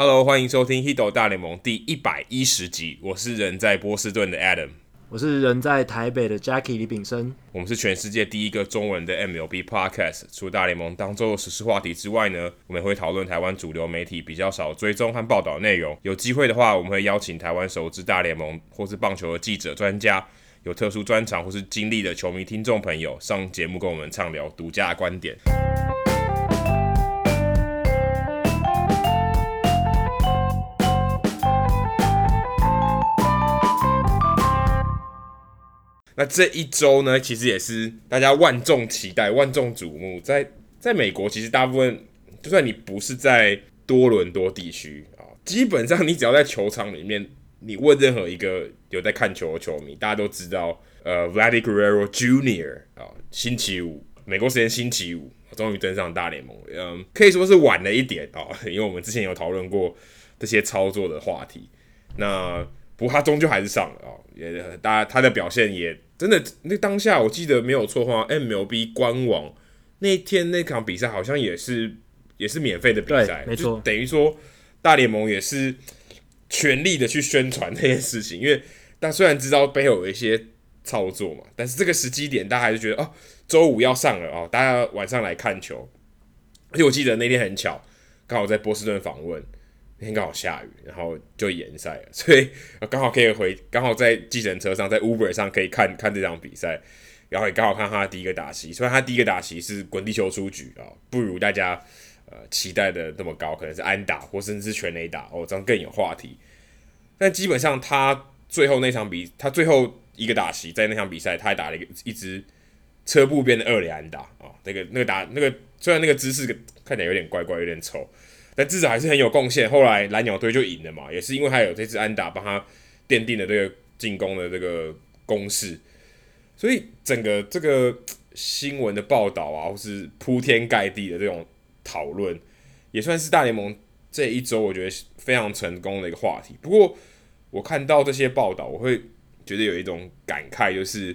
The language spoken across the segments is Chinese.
Hello，欢迎收听《h i d o 大联盟》第一百一十集。我是人在波士顿的 Adam，我是人在台北的 Jackie 李炳生。我们是全世界第一个中文的 MLB Podcast。除了大联盟当周的时事话题之外呢，我们也会讨论台湾主流媒体比较少追踪和报道内容。有机会的话，我们会邀请台湾熟知大联盟或是棒球的记者、专家，有特殊专长或是经历的球迷听众朋友上节目跟我们畅聊独家观点。那这一周呢，其实也是大家万众期待、万众瞩目。在在美国，其实大部分，就算你不是在多伦多地区啊，基本上你只要在球场里面，你问任何一个有在看球的球迷，大家都知道，呃，Vladdy Guerrero Jr. 啊，星期五，美国时间星期五，终于登上大联盟。嗯，可以说是晚了一点啊，因为我们之前有讨论过这些操作的话题。那不过他终究还是上了啊，也大家他的表现也。真的，那当下我记得没有错的话，MLB 官网那天那场比赛好像也是也是免费的比赛，没错，等于说大联盟也是全力的去宣传这件事情。因为但虽然知道背后有一些操作嘛，但是这个时机点，大家还是觉得哦，周五要上了哦，大家晚上来看球。而且我记得那天很巧，刚好在波士顿访问。那天刚好下雨，然后就延赛了，所以刚好可以回，刚好在计程车上，在 Uber 上可以看看这场比赛，然后也刚好看他第一个打席。虽然他第一个打席是滚地球出局啊，不如大家呃期待的那么高，可能是安打或甚至是全垒打哦，这样更有话题。但基本上他最后那场比，他最后一个打席在那场比赛，他还打了一个一支车步边的二垒安打啊，那个那个打那个虽然那个姿势看起来有点怪怪，有点丑。但至少还是很有贡献。后来蓝鸟队就赢了嘛，也是因为他有这支安打帮他奠定了这个进攻的这个攻势。所以整个这个新闻的报道啊，或是铺天盖地的这种讨论，也算是大联盟这一周我觉得非常成功的一个话题。不过我看到这些报道，我会觉得有一种感慨，就是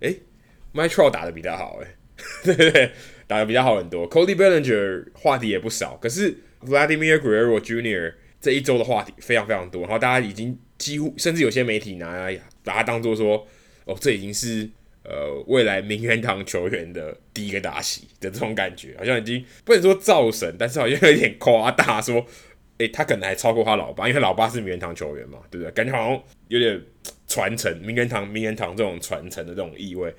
诶 Mike Trout 打的比较好，诶，对对对？打的比较好很多。Cody Bellinger 话题也不少，可是。Vladimir Guerrero Jr. 这一周的话题非常非常多，然后大家已经几乎，甚至有些媒体拿来把它当做说，哦，这已经是呃未来名人堂球员的第一个打席的这种感觉，好像已经不能说造神，但是好像有点夸大，说，诶，他可能还超过他老爸，因为老爸是名人堂球员嘛，对不对？感觉好像有点传承名人堂名人堂这种传承的这种意味，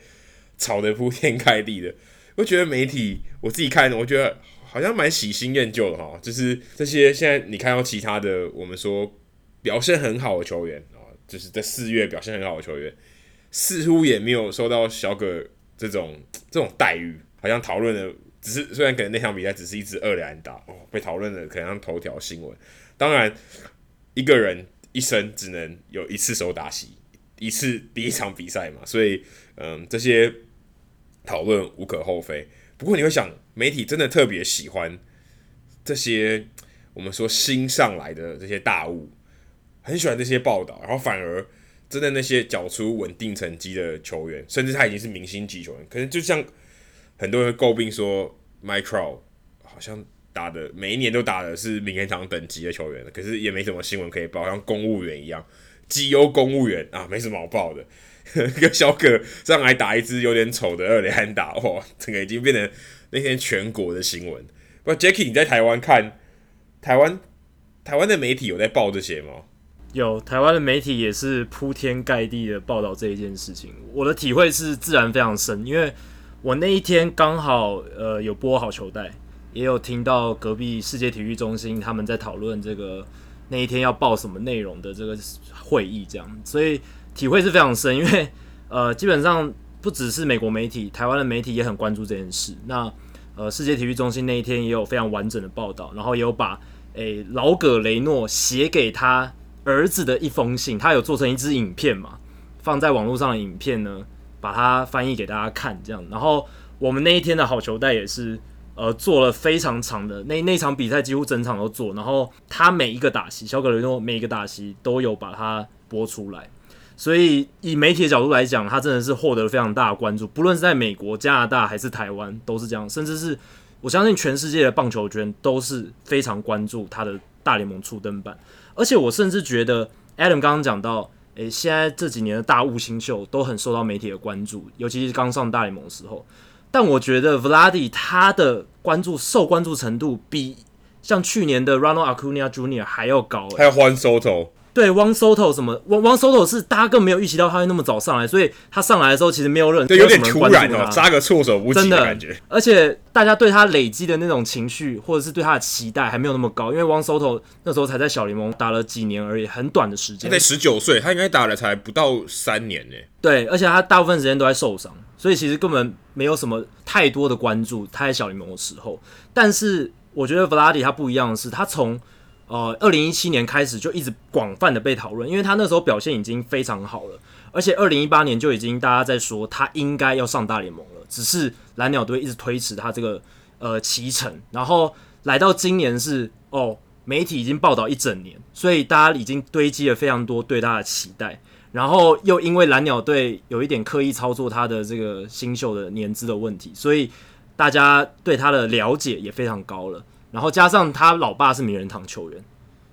炒得铺天盖地的。我觉得媒体我自己看，我觉得。好像蛮喜新厌旧的哈，就是这些现在你看到其他的，我们说表现很好的球员啊，就是在四月表现很好的球员，似乎也没有受到小葛这种这种待遇。好像讨论的只是，虽然可能那场比赛只是一支二连打哦，被讨论的可能像头条新闻。当然，一个人一生只能有一次手打席，一次第一场比赛嘛，所以嗯，这些讨论无可厚非。不过你会想，媒体真的特别喜欢这些我们说新上来的这些大物，很喜欢这些报道，然后反而真的那些缴出稳定成绩的球员，甚至他已经是明星级球员，可能就像很多人诟病说 m i c r o 好像打的每一年都打的是名人堂等级的球员，可是也没什么新闻可以报，像公务员一样，绩优公务员啊，没什么好报的。一个小葛上来打一支有点丑的二连打，哇，整个已经变成那天全国的新闻。不，Jacky，你在台湾看台湾台湾的媒体有在报这些吗？有，台湾的媒体也是铺天盖地的报道这一件事情。我的体会是自然非常深，因为我那一天刚好呃有播好球带，也有听到隔壁世界体育中心他们在讨论这个那一天要报什么内容的这个会议，这样，所以。体会是非常深，因为呃，基本上不只是美国媒体，台湾的媒体也很关注这件事。那呃，世界体育中心那一天也有非常完整的报道，然后也有把诶老葛雷诺写给他儿子的一封信，他有做成一支影片嘛，放在网络上的影片呢，把它翻译给大家看，这样。然后我们那一天的好球带也是呃做了非常长的，那那场比赛几乎整场都做，然后他每一个打席，小葛雷诺每一个打席都有把它播出来。所以，以媒体的角度来讲，他真的是获得了非常大的关注，不论是在美国、加拿大还是台湾，都是这样。甚至是我相信全世界的棒球圈都是非常关注他的大联盟初登板。而且我甚至觉得，Adam 刚刚讲到，诶、现在这几年的大物新秀都很受到媒体的关注，尤其是刚上大联盟的时候。但我觉得 Vladi 他的关注受关注程度比像去年的 Ronald Acuna Jr. 还要高，欸，还有 Juan Soto。对，Juan Soto 什么，Juan Soto 是大家更没有预期到他会那么早上来，所以他上来的时候其实没有人对，有点突然哦，扎个措手不及的感觉。而且大家对他累积的那种情绪，或者是对他的期待还没有那么高，因为 Juan Soto 那时候才在小联盟打了几年而已，很短的时间。他才十九岁，他应该打了才不到三年呢。对，而且他大部分时间都在受伤。所以其实根本没有什么太多的关注他在小联盟的时候，但是我觉得 Vladi 他不一样的是，他从呃二零一七年开始就一直广泛的被讨论，因为他那时候表现已经非常好了，而且二零一八年就已经大家在说他应该要上大联盟了，只是蓝鸟队一直推迟他这个呃期程，然后来到今年是哦媒体已经报道一整年，所以大家已经堆积了非常多对他的期待。然后又因为蓝鸟队有一点刻意操作他的这个新秀的年资的问题，所以大家对他的了解也非常高了。然后加上他老爸是名人堂球员，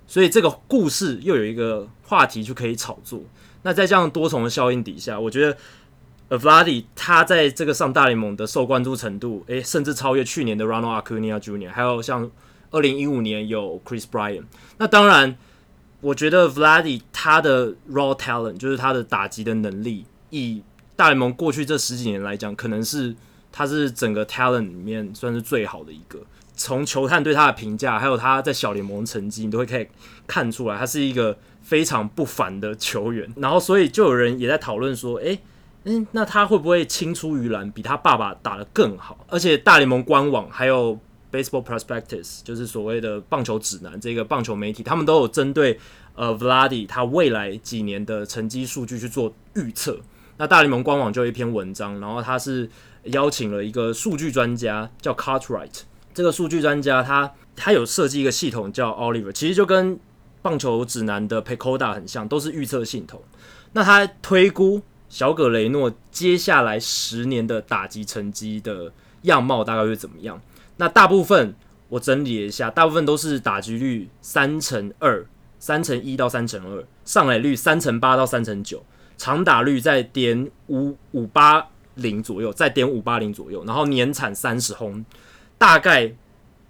所以这个故事又有一个话题就可以炒作。那在这样多重的效应底下，我觉得 Vladi 他在这个上大联盟的受关注程度，诶，甚至超越去年的 Ronald Acuna Jr.，还有像二零一五年有 Chris b r y a n。那当然。我觉得 Vladi 他的 raw talent 就是他的打击的能力，以大联盟过去这十几年来讲，可能是他是整个 talent 里面算是最好的一个。从球探对他的评价，还有他在小联盟成绩，你都会可以看出来，他是一个非常不凡的球员。然后，所以就有人也在讨论说，诶，嗯，那他会不会青出于蓝，比他爸爸打得更好？而且大联盟官网还有。Baseball Prospectus 就是所谓的棒球指南，这个棒球媒体他们都有针对呃 Vladi 他未来几年的成绩数据去做预测。那大联盟官网就有一篇文章，然后他是邀请了一个数据专家叫 Cartwright。这个数据专家他他有设计一个系统叫 Oliver，其实就跟棒球指南的 Pecoda 很像，都是预测系统。那他推估小葛雷诺接下来十年的打击成绩的样貌大概会怎么样？那大部分我整理了一下，大部分都是打击率三乘二、三乘一到三乘二，上垒率三乘八到三乘九，长打率在点五五八零左右，在点五八零左右，然后年产三十轰，大概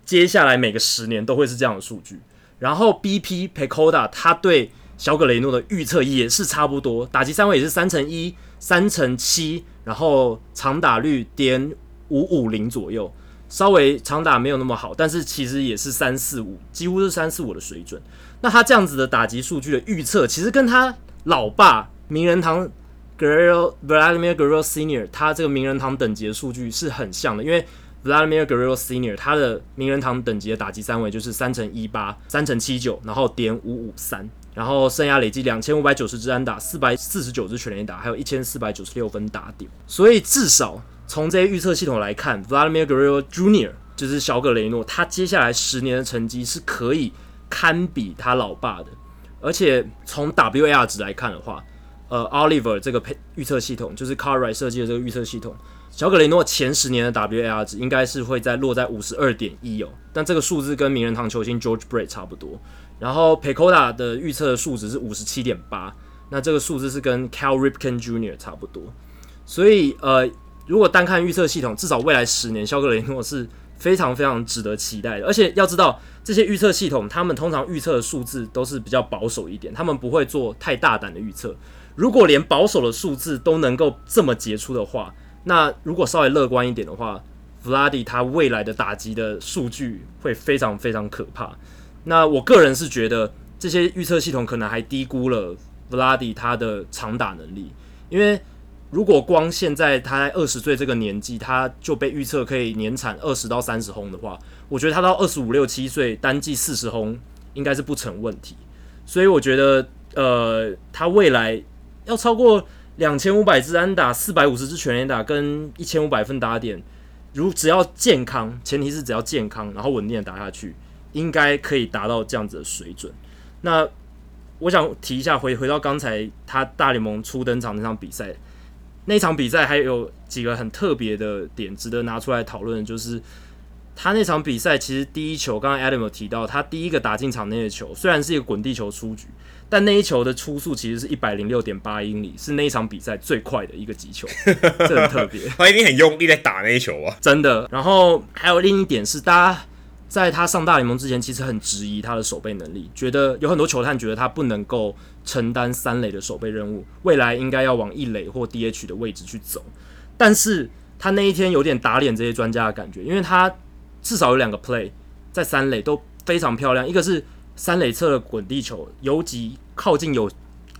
接下来每个十年都会是这样的数据。然后 BP p e c o d a 他对小葛雷诺的预测也是差不多，打击三围也是三乘一、三乘七，然后长打率点五五零左右。稍微长打没有那么好，但是其实也是三四五，几乎是三四五的水准。那他这样子的打击数据的预测，其实跟他老爸名人堂 Guerrero Vladimir Guerrero Senior 他这个名人堂等级的数据是很像的。因为 Vladimir Guerrero Senior 他的名人堂等级的打击三围就是三乘一八、三乘七九，然后点五五三，然后生涯累计两千五百九十支安打、四百四十九支全垒打，还有一千四百九十六分打点，所以至少。从这些预测系统来看，Vladimir Guerrero Junior，就是小葛雷诺，他接下来十年的成绩是可以堪比他老爸的。而且从 WAR 值来看的话，呃，Oliver 这个配预测系统就是 Cartwright 设计的这个预测系统，小葛雷诺前十年的 WAR 值应该是会在落在五十二点一哦，但这个数字跟名人堂球星 George Brett 差不多。然后 PECOTA 的预测的数值是五十七点八，那这个数字是跟 Cal Ripken Jr. 差不多。所以呃。如果单看预测系统，至少未来十年，小葛雷诺是非常非常值得期待的。而且要知道，这些预测系统，他们通常预测的数字都是比较保守一点，他们不会做太大胆的预测。如果连保守的数字都能够这么杰出的话，那如果稍微乐观一点的话，Vladi 他未来的打击的数据会非常非常可怕。那我个人是觉得，这些预测系统可能还低估了 Vladi 他的长打能力，因为。如果光现在他在二十岁这个年纪，他就被预测可以年产二十到三十轰的话，我觉得他到二十五六七岁单季四十轰应该是不成问题。所以我觉得，呃，他未来要超过两千五百支安打、四百五十支全垒打跟一千五百分打点，如只要健康，前提是只要健康，然后稳定的打下去，应该可以达到这样子的水准。那我想提一下，回回到刚才他大联盟初登场那场比赛。那场比赛还有几个很特别的点值得拿出来讨论，就是他那场比赛其实第一球，刚刚 Adam 有提到，他第一个打进场内的球，虽然是一个滚地球出局，但那一球的初速其实是一百零六点八英里，是那一场比赛最快的一个击球，这很特别。他一定很用力在打那一球啊，真的。然后还有另一点是，大家在他上大联盟之前，其实很质疑他的守备能力，觉得有很多球探觉得他不能够承担三垒的守备任务，未来应该要往一垒或 DH 的位置去走，但是。他那一天有点打脸这些专家的感觉，因为他至少有两个 play 在三垒都非常漂亮，一个是三垒侧的滚地球游击靠近有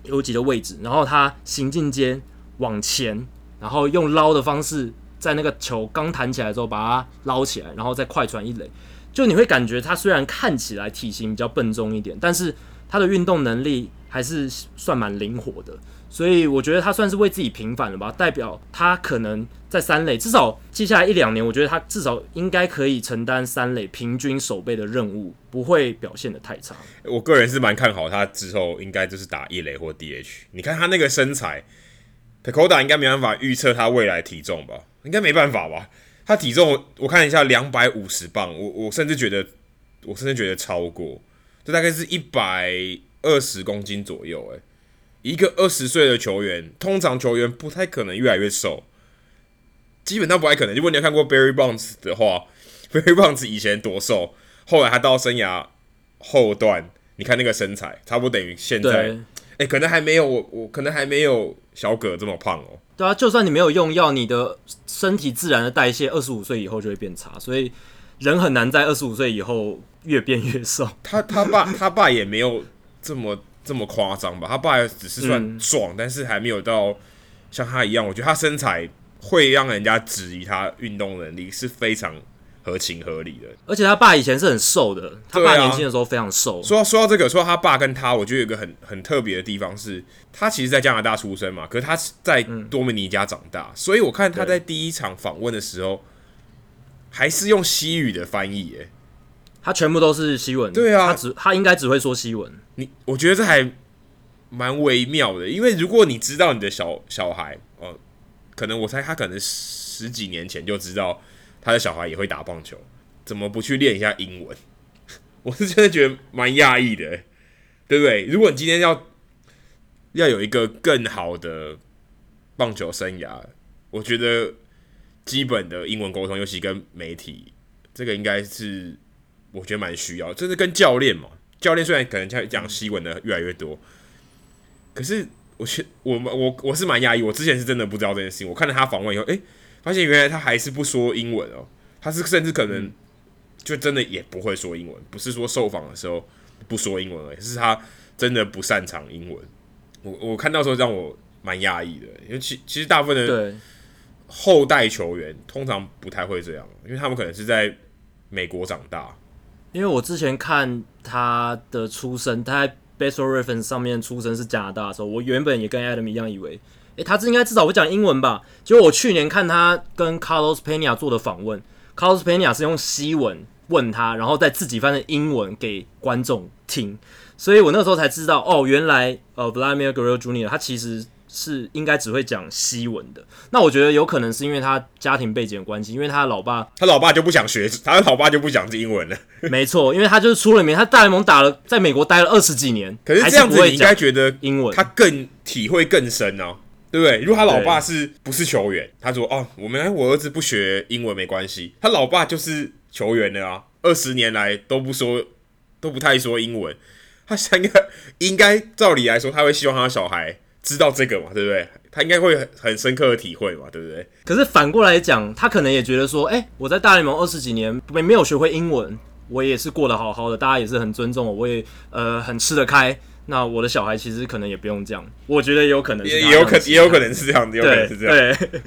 游击的位置，然后他行进间往前，然后用捞的方式在那个球刚弹起来的时候把它捞起来，然后再快传一垒，就你会感觉他虽然看起来体型比较笨重一点，但是他的运动能力还是算蛮灵活的。所以我觉得他算是为自己平反了吧，代表他可能在三垒，至少接下来一两年，我觉得他至少应该可以承担三垒平均守备的任务，不会表现得太差。我个人是蛮看好他之后应该就是打一垒或 DH。你看他那个身材，PECOTA 应该没办法预测他未来体重吧？应该没办法吧？他体重我看一下，两百五十磅，我我甚至觉得，我甚至觉得超过，这大概是一百二十公斤左右，诶。一个二十岁的球员，通常球员不太可能越来越瘦，基本上不太可能。如果你有看过 Barry Bonds 的话，Barry Bonds 以前多瘦，后来他到生涯后段，你看那个身材，差不多等于现在。哎、欸，可能还没有我，我可能还没有小葛这么胖哦。对啊，就算你没有用药，你的身体自然的代谢，二十五岁以后就会变差，所以人很难在二十五岁以后越变越瘦。他他爸他爸也没有这么。这么夸张吧？他爸只是算壮，嗯，但是还没有到像他一样。我觉得他身材会让人家质疑他运动能力是非常合情合理的。而且他爸以前是很瘦的，他爸年轻的时候非常瘦。说到说到这个，说到他爸跟他，我觉得有一个很很特别的地方是，他其实在加拿大出生嘛，可是他在多米尼加长大，嗯，所以我看他在第一场访问的时候，还是用西语的翻译，欸，他全部都是西文，对啊，他只他应该只会说西文。你我觉得这还蛮微妙的，因为如果你知道你的小小孩，哦、呃，可能我猜他可能十几年前就知道他的小孩也会打棒球，怎么不去练一下英文？我是真的觉得蛮讶异的，对不对？如果你今天要要有一个更好的棒球生涯，我觉得基本的英文沟通，尤其跟媒体，这个应该是。我觉得蛮需要，就是跟教练嘛。教练虽然可能讲讲西文的越来越多，可是我我我我是蛮讶异，我之前是真的不知道这件事情。我看了他访问以后，诶、欸，发现原来他还是不说英文哦。他是甚至可能就真的也不会说英文，不是说受访的时候不说英文而已，是他真的不擅长英文。我我看到时候让我蛮讶异的，因为其其实大部分的后代球员通常不太会这样，因为他们可能是在美国长大。因为我之前看他的出生，他在 baser Reference 上面出生是加拿大的时候，我原本也跟 Adam 一样以为，诶，他这应该至少会讲英文吧？结果我去年看他跟 Carlos Pena 做的访问，Carlos Pena 是用西文问他，然后再自己翻成英文给观众听，所以我那时候才知道，哦，原来呃 Vladimir Guerrero Jr. 他其实。是应该只会讲西文的，那我觉得有可能是因为他家庭背景的关系，因为他的老爸，他老爸就不想学，他的老爸就不讲英文了。没错，因为他就是出了名，他大联盟打了，在美国待了二十几年，可是这样子你应该觉得英文他更体会更深哦，对不对？如果他老爸是不是球员，他说哦，我们我儿子不学英文没关系，他老爸就是球员的啊，二十年来都不说，都不太说英文，他应该应该照理来说，他会希望他的小孩。知道这个嘛，对不对？他应该会很很深刻的体会嘛，对不对？可是反过来讲，他可能也觉得说，哎、欸，我在大联盟二十几年没没有学会英文，我也是过得好好的，大家也是很尊重我，我也呃很吃得开。那我的小孩其实可能也不用这样，我觉得也有可能是，也有可也有可能是这样，也有可能是这样。对，对，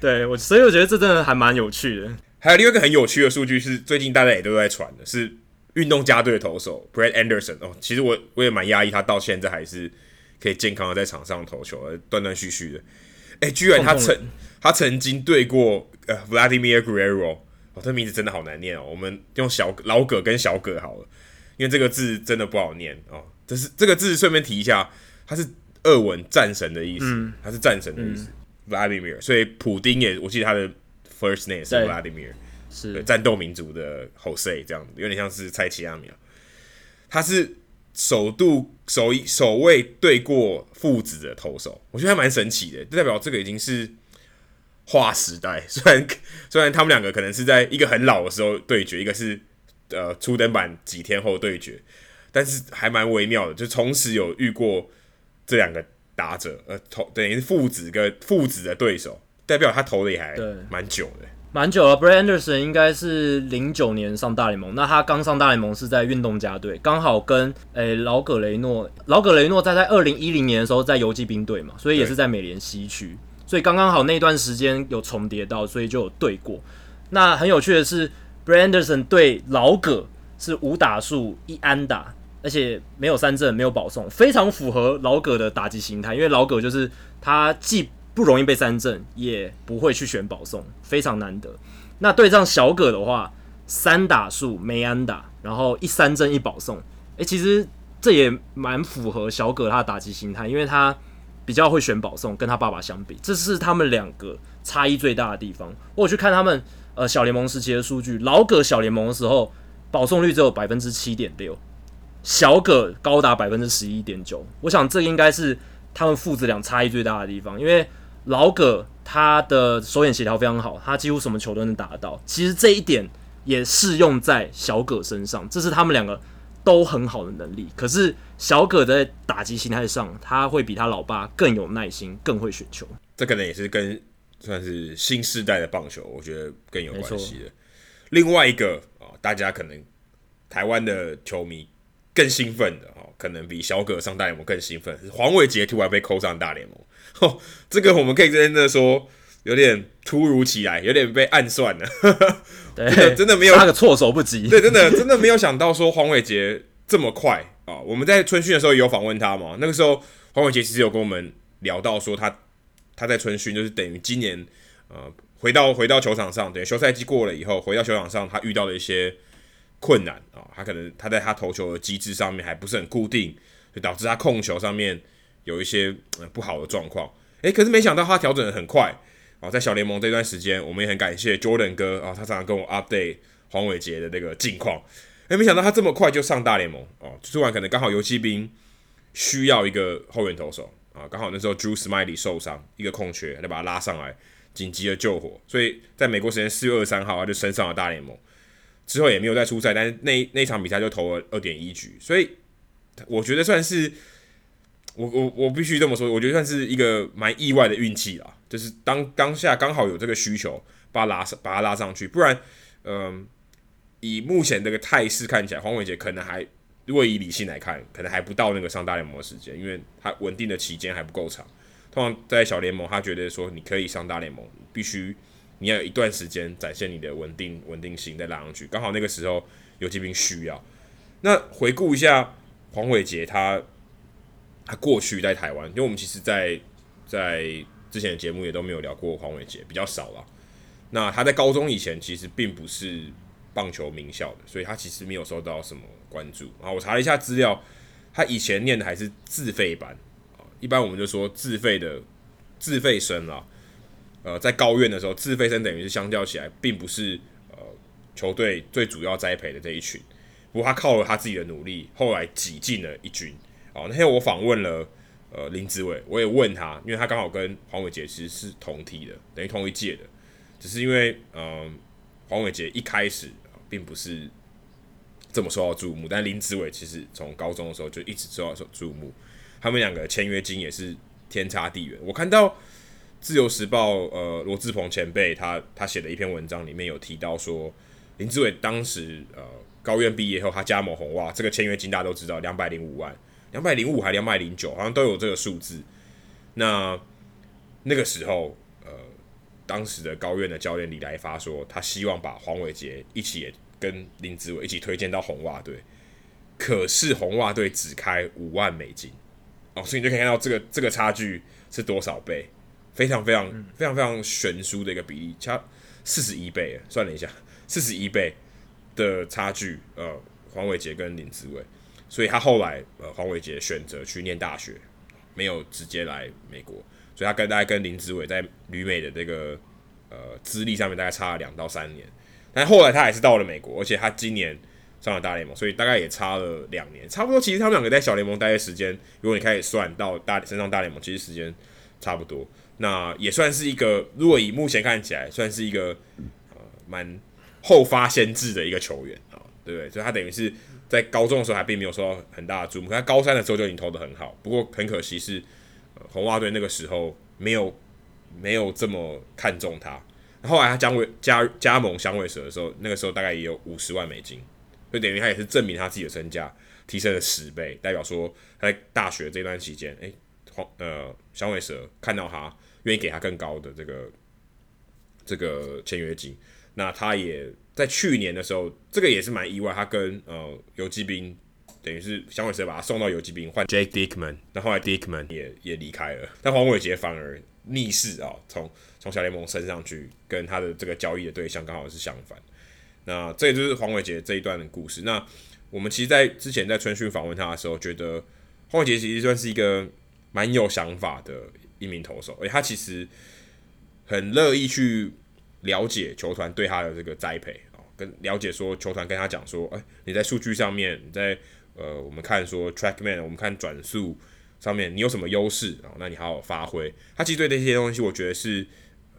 对我所以我觉得这真的还蛮有趣的。还有另外一个很有趣的数据是，最近大家也都在传的，是运动家队的投手 Brad Anderson 哦，其实我我也蛮压抑，他到现在还是。可以健康的在场上投球，断断续续的。哎、欸，居然他曾他曾经对过呃 Vladimir Guerrero，哦，这名字真的好难念哦。我们用小老葛跟小葛好了，因为这个字真的不好念哦。这是这个字，顺便提一下，它是俄文战神的意思，嗯、它是战神的意思。嗯、Vladimir，所以普丁也，我记得他的 first name 是 Vladimir。是战斗民族的后裔，这样子有点像是蔡奇亚米尔，他是首度首一首位对过父子的投手，我觉得还蛮神奇的，就代表这个已经是划时代。虽然虽然他们两个可能是在一个很老的时候对决，一个是呃初登板几天后对决，但是还蛮微妙的，就同时有遇过这两个打者，呃投等于是父子跟父子的对手，代表他投的也还蛮久的。蛮久了，Brett Anderson 应该是零九年上大联盟，那他刚上大联盟是在运动家队，刚好跟诶、欸、老葛雷诺，老葛雷诺在在二零一零年的时候在游击兵队嘛，所以也是在美联西区，所以刚刚好那段时间有重叠到，所以就有对过。那很有趣的是，Brett Anderson 对老葛是五打数一安打，而且没有三振，没有保送，非常符合老葛的打击形态，因为老葛就是他既不容易被三振，也不会去选保送，非常难得。那对上小葛的话，三打数没安打，然后一三振一保送，诶、其实这也蛮符合小葛他的打击心态，因为他比较会选保送，跟他爸爸相比，这是他们两个差异最大的地方。我去看他们呃小联盟时期的数据，老葛小联盟的时候保送率只有百分之七点六，小葛高达百分之十一点九。我想这应该是他们父子俩差异最大的地方，因为。老葛他的手眼协调非常好，他几乎什么球都能打得到。其实这一点也适用在小葛身上，这是他们两个都很好的能力。可是小葛在打击形态上，他会比他老爸更有耐心，更会选球。这可能也是跟算是新时代的棒球，我觉得更有关系的。另外一个啊，大家可能台湾的球迷更兴奋的哦，可能比小葛上大联盟更兴奋，是黄伟杰突然被扣上大联盟。哦，这个我们可以真的说有点突如其来，有点被暗算了。对，真的没有那个措手不及。对，真的真的没有想到说黄伟杰这么快啊！我们在春训的时候也有访问他嘛，那个时候黄伟杰其实有跟我们聊到说他他在春训就是等于今年呃回到回到球场上，等于休赛季过了以后回到球场上，他遇到了一些困难啊，他可能他在他投球的机制上面还不是很固定，就导致他控球上面。有一些不好的状况，诶，可是没想到他调整的很快啊！在小联盟这段时间，我们也很感谢 Jordan 哥啊，他常常跟我 update 黄伟杰的那个近况。诶，没想到他这么快就上大联盟哦！突然可能刚好游骑兵需要一个后援投手啊，刚好那时候 Drew Smiley 受伤，一个空缺，就把他拉上来，紧急的救火。所以在美国时间四月二十三号，他就升上了大联盟，之后也没有再出赛，但是那那场比赛就投了二点一局，所以我觉得算是。我我我必须这么说，我觉得算是一个蛮意外的运气啦，就是当当下刚好有这个需求，把他拉上，把他拉上去，不然，嗯、以目前这个态势看起来，黄伟杰可能还，如果以理性来看，可能还不到那个上大联盟的时间，因为他稳定的期间还不够长。通常在小联盟，他觉得说你可以上大联盟，必须你要有一段时间展现你的稳定稳定性再拉上去，刚好那个时候游骑兵需要。那回顾一下黄伟杰他。他过去在台湾，因为我们其实在，在之前的节目也都没有聊过黄伟杰，比较少了。那他在高中以前其实并不是棒球名校的，所以他其实没有受到什么关注。然后我查了一下资料，他以前念的还是自费班啊，一般我们就说自费的自费生了。呃，在高院的时候，自费生等于是相较起来，并不是呃球队最主要栽培的这一群。不过他靠了他自己的努力，后来挤进了一军。哦，那天我访问了呃林子伟，我也问他，因为他刚好跟黄伟杰其实是同梯的，等于同一届的，只是因为嗯、呃、黄伟杰一开始并不是这么受到注目，但林子伟其实从高中的时候就一直受到受注目，他们两个签约金也是天差地远。我看到自由时报呃罗志鹏前辈他他写的一篇文章里面有提到说，林志伟当时呃高院毕业后他加盟红袜，这个签约金大家都知道两百零五万。两百零五还两百零九，好像都有这个数字。那那个时候，呃，当时的高院的教练李来发说，他希望把黄伟杰一起也跟林志伟一起推荐到红袜队。可是红袜队只开五万美金，哦，所以你就可以看到这个这个差距是多少倍，非常非常非常非常悬殊的一个比例，差四十一倍。算了一下，四十一倍的差距，呃，黄伟杰跟林志伟。所以他后来，呃，黄伟杰选择去念大学，没有直接来美国。所以他跟大概跟林志伟在旅美的这个呃资历上面大概差了两到三年。但后来他还是到了美国，而且他今年上了大联盟，所以大概也差了两年，差不多。其实他们两个在小联盟待的时间，如果你开始算到大升上大联盟，其实时间差不多。那也算是一个，如果以目前看起来，算是一个呃蛮后发先至的一个球员啊，对不对？所以他等于是在高中的时候还并没有受到很大的注目，他高三的时候就已经投得很好。不过很可惜是，呃、红袜队那个时候没有没有这么看重他。后来他加为加加盟响尾蛇的时候，那个时候大概也有五十万美金，就等于他也是证明他自己的身价提升了十倍，代表说他在大学这段期间，诶、欸，红呃响尾蛇看到他。愿意给他更高的这个这个签约金，那他也在去年的时候，这个也是蛮意外，他跟呃游击兵等于是响尾蛇把他送到游击兵换 Jake Dickman，那后来 Dickman 也也离开了，但黄伟杰反而逆势啊，从从小联盟升上去，跟他的这个交易的对象刚好是相反，那这也就是黄伟杰这一段的故事。那我们其实，在之前在春训访问他的时候，觉得黄伟杰其实算是一个蛮有想法的。一名投手，而他其实很乐意去了解球团对他的这个栽培啊，跟了解说球团跟他讲说，哎，你在数据上面，你在呃，我们看说 TrackMan，我们看转速上面，你有什么优势啊？那你好好发挥。他其实对这些东西，我觉得是，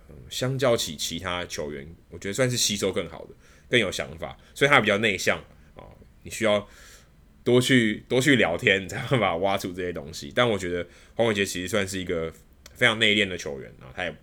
呃，相较起其他球员，我觉得算是吸收更好的，更有想法，所以他比较内向啊，你需要。多去多去聊天，才办法挖出这些东西。但我觉得黄伟杰其实算是一个非常内敛的球员啊，他也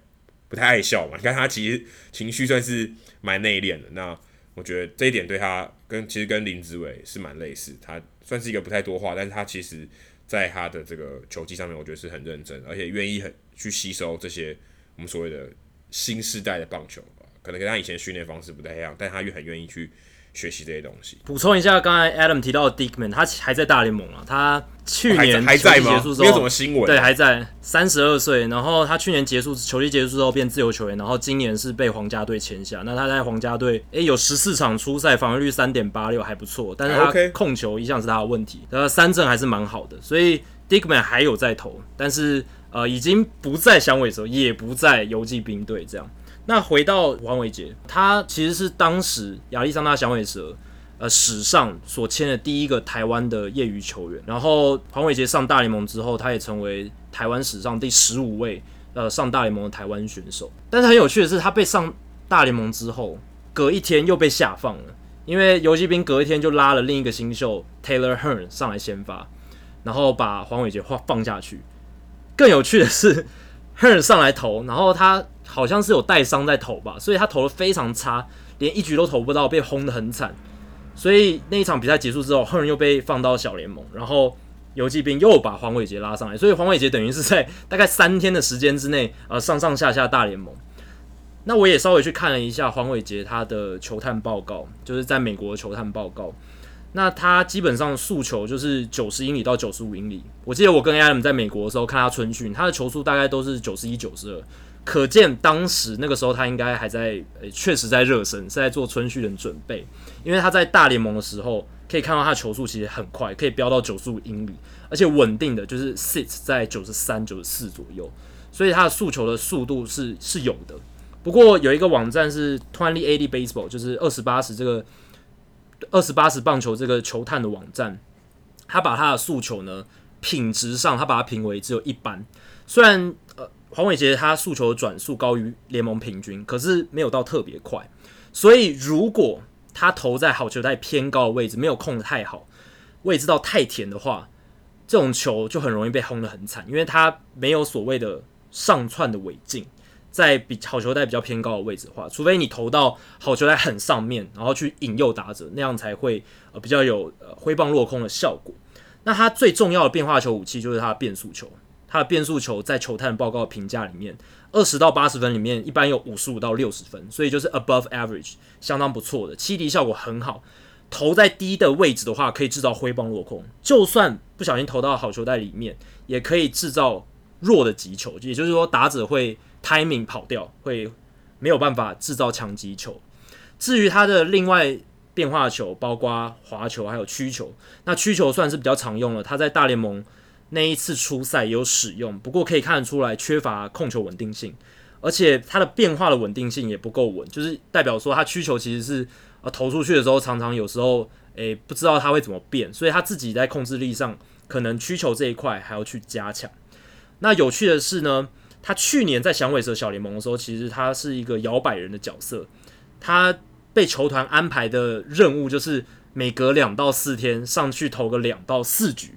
不太爱笑嘛。你看他其实情绪算是蛮内敛的。那我觉得这一点对他跟其实跟林子伟是蛮类似。他算是一个不太多话，但是他其实在他的这个球技上面，我觉得是很认真，而且愿意很去吸收这些我们所谓的新世代的棒球。可能跟他以前训练方式不太一样，但他又很愿意去。学习这些东西。补充一下，刚才 Adam 提到的 Dickman，他还在大联盟啊。他去年还在吗？没有什么新闻。对，还在，三十二岁。然后他去年结束球季结束之后变自由球员，然后今年是被皇家队签下。那他在皇家队，诶，有十四场出赛，防御率三点八六，还不错。但是他控球一向是他的问题，他三振还是蛮好的。所以 Dickman 还有在投，但是呃，已经不在响尾蛇，也不在游击兵队这样。那回到黄伟杰，他其实是当时亚利桑那响尾蛇呃史上所签的第一个台湾的业余球员。然后黄伟杰上大联盟之后，他也成为台湾史上第十五位呃上大联盟的台湾选手。但是很有趣的是，他被上大联盟之后，隔一天又被下放了，因为游骑兵隔一天就拉了另一个新秀 Taylor Hearn 上来先发，然后把黄伟杰放放下去。更有趣的是，Hearn 上来投，然后他。好像是有带伤在投吧，所以他投的非常差，连一局都投不到，被轰得很惨。所以那一场比赛结束之后，赫人又被放到小联盟，然后游骑兵又把黄伟杰拉上来，所以黄伟杰等于是在大概三天的时间之内，呃，上上下下大联盟。那我也稍微去看了一下黄伟杰他的球探报告，就是在美国的球探报告。那他基本上速球就是九十英里到九十五英里。我记得我跟 Adam 在美国的时候看他春训，他的球速大概都是九十一、九十二。可见当时那个时候他应该还在，呃，确实在热身，是在做春训的准备。因为他在大联盟的时候，可以看到他的球速其实很快，可以飙到九十五英里，而且稳定的就是 sit 在九十三、九十四左右，所以他的速球的速度是是有的。不过有一个网站是 Twenty Eighty Baseball，就是二十八十这个二十八十棒球这个球探的网站，他把他的速球呢品质上，他把它评为只有一般，虽然呃。黄伟杰他速球的转速高于联盟平均，可是没有到特别快，所以如果他投在好球带偏高的位置，没有控的太好，位置到太甜的话，这种球就很容易被轰得很惨，因为他没有所谓的上窜的尾劲，在比好球带比较偏高的位置的话，除非你投到好球带很上面，然后去引诱打者，那样才会呃比较有呃挥棒落空的效果。那他最重要的变化球武器就是他的变速球。他的变速球在球探报告评价里面，二十到八十分里面一般有五十五到六十分，所以就是 above average，相当不错的，七敌效果很好。投在低的位置的话，可以制造挥棒落空，就算不小心投到好球袋里面，也可以制造弱的击球，也就是说打者会 timing 跑掉，会没有办法制造强击球。至于他的另外变化球，包括滑球还有曲球，那曲球算是比较常用了，他在大联盟。那一次出赛有使用，不过可以看得出来缺乏控球稳定性，而且它的变化的稳定性也不够稳，就是代表说他曲球其实是呃投出去的时候，常常有时候诶、不知道他会怎么变，所以他自己在控制力上可能曲球这一块还要去加强。那有趣的是呢，他去年在响尾蛇小联盟的时候，其实他是一个摇摆人的角色，他被球团安排的任务就是每隔两到四天上去投个两到四局。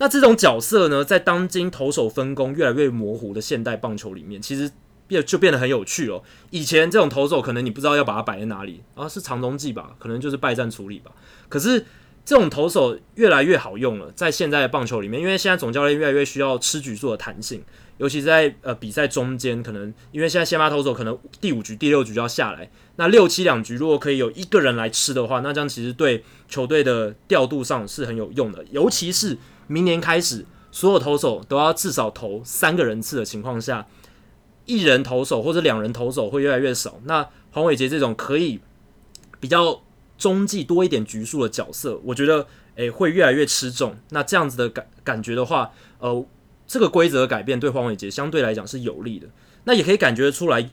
那这种角色呢，在当今投手分工越来越模糊的现代棒球里面，其实变就变得很有趣哦。以前这种投手可能你不知道要把它摆在哪里啊，是长中继吧，可能就是败战处理吧。可是这种投手越来越好用了，在现在的棒球里面，因为现在总教练越来越需要吃局数的弹性，尤其在呃比赛中间，可能因为现在先发投手可能第五局、第六局就要下来，那六七两局如果可以有一个人来吃的话，那这样其实对球队的调度上是很有用的，尤其是。明年开始，所有投手都要至少投三个人次的情况下，一人投手或者两人投手会越来越少。那黄伟杰这种可以比较中继多一点局数的角色，我觉得诶、会越来越吃重。那这样子的感感觉的话，呃，这个规则改变对黄伟杰相对来讲是有利的。那也可以感觉出来，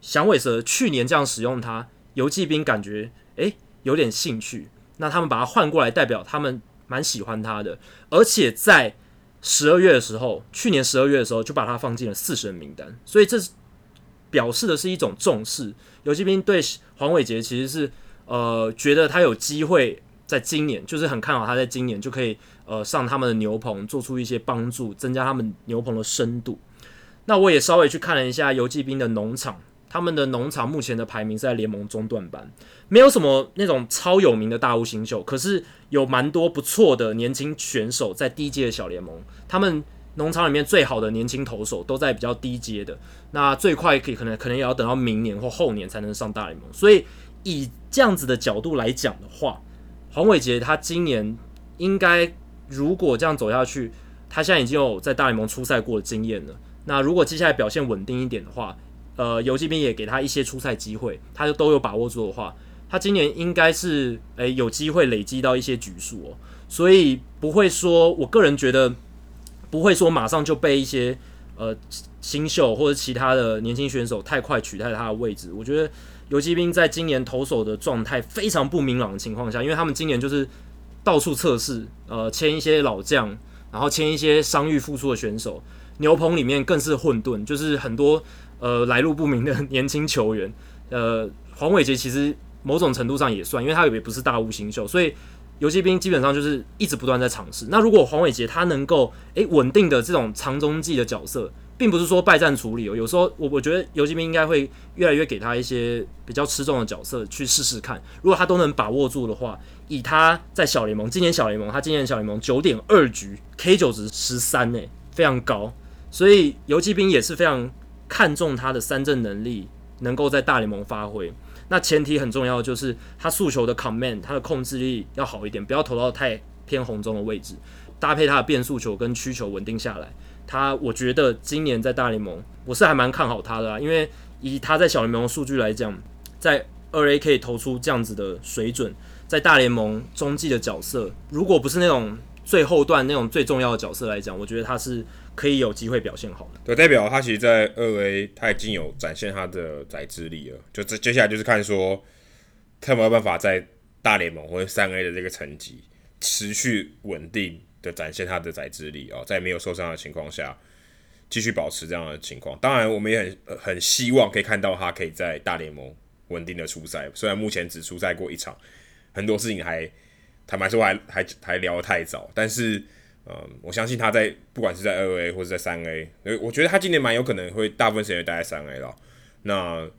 响尾蛇去年这样使用他，游骑兵感觉诶、有点兴趣。那他们把他换过来，代表他们。蛮喜欢他的，而且在十二月的时候，去年十二月的时候就把他放进了四十人名单，所以这表示的是一种重视。游骑兵对黄伟杰其实是呃觉得他有机会在今年，就是很看好他在今年就可以呃上他们的牛棚做出一些帮助，增加他们牛棚的深度。那我也稍微去看了一下游骑兵的农场。他们的农场目前的排名是在联盟中段班，没有什么那种超有名的大物新秀，可是有蛮多不错的年轻选手在低阶的小联盟。他们农场里面最好的年轻投手都在比较低阶的，那最快可以可能可能也要等到明年或后年才能上大联盟。所以以这样子的角度来讲的话，黄伟杰他今年应该如果这样走下去，他现在已经有在大联盟出赛过的经验了。那如果接下来表现稳定一点的话，呃，游击兵也给他一些出赛机会，他就都有把握住的话，他今年应该是诶、有机会累积到一些局数哦，所以不会说，我个人觉得不会说马上就被一些呃新秀或者其他的年轻选手太快取代他的位置。我觉得游击兵在今年投手的状态非常不明朗的情况下，因为他们今年就是到处测试，呃，签一些老将，然后签一些伤愈复出的选手，牛棚里面更是混沌，就是很多。呃，来路不明的 年轻球员，呃，黄伟杰其实某种程度上也算，因为他也不是大物新秀，所以游击兵基本上就是一直不断在尝试。那如果黄伟杰他能够诶稳定的这种长中继的角色，并不是说败战处理哦，有时候我我觉得游击兵应该会越来越给他一些比较吃重的角色去试试看。如果他都能把握住的话，以他在小联盟今年小联盟他今年小联盟九点二局 K 九值十三诶，非常高，所以游击兵也是非常。看重他的三振能力，能够在大联盟发挥。那前提很重要，就是他速球的 command，他的控制力要好一点，不要投到太偏红中的位置。搭配他的变速球跟曲球稳定下来，他我觉得今年在大联盟，我是还蛮看好他的啊。因为以他在小联盟的数据来讲，在二 A 可以投出这样子的水准，在大联盟中继的角色，如果不是那种最后段那种最重要的角色来讲，我觉得他是。可以有机会表现好的，对，代表他其实，在二 A 他已经有展现他的宰制力了。就这接下来就是看说，他有没有办法在大联盟或者三 A 的这个层级持续稳定的展现他的宰制力哦，在没有受伤的情况下，继续保持这样的情况。当然，我们也很、很希望可以看到他可以在大联盟稳定的出赛，虽然目前只出赛过一场，很多事情还坦白说还还还聊得太早，但是。嗯，我相信他在不管是在二 A 或者在三 A，我觉得他今年蛮有可能会大部分时间待在三 A 了。那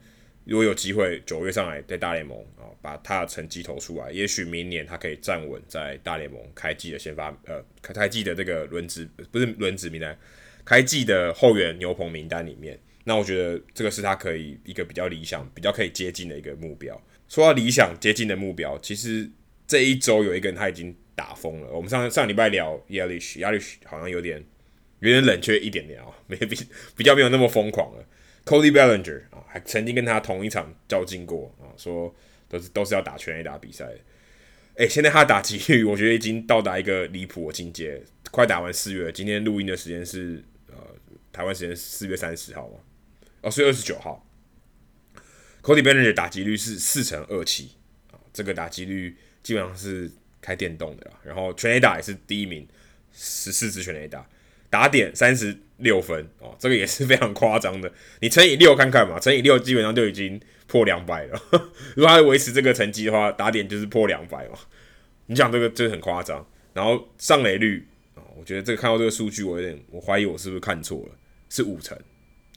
如果有机会九月上来在大联盟啊，把他的成绩投出来，也许明年他可以站稳在大联盟开季的先发呃开开季的这个轮值不是轮值名单，开季的后援牛棚名单里面。那我觉得这个是他可以一个比较理想、比较可以接近的一个目标。说到理想接近的目标，其实这一周有一个人他已经。打疯了。我们上上礼拜聊 Yelich，Yelich 好像有点有点冷却一点点啊，没 比比较没有那么疯狂了。Cody Bellinger 啊，还曾经跟他同一场较劲过啊，说都是都是要打全 A 打比赛的。哎，现在他打击率我觉得已经到达一个离谱的境界，快打完四月了，今天录音的时间是呃台湾时间四月三十号嘛，哦，四月二十九号，Cody Bellinger 打击率是四成二七啊，这个打击率基本上是开电动的啦。然后全垒打也是第一名，十四支全垒打，打点三十六分哦，这个也是非常夸张的。你乘以六看看嘛，乘以六基本上就已经破两百了。如果他维持这个成绩的话，打点就是破两百嘛。你讲这个真的很夸张。然后上垒率啊，我觉得这个看到这个数据，我有点我怀疑我是不是看错了，是五成。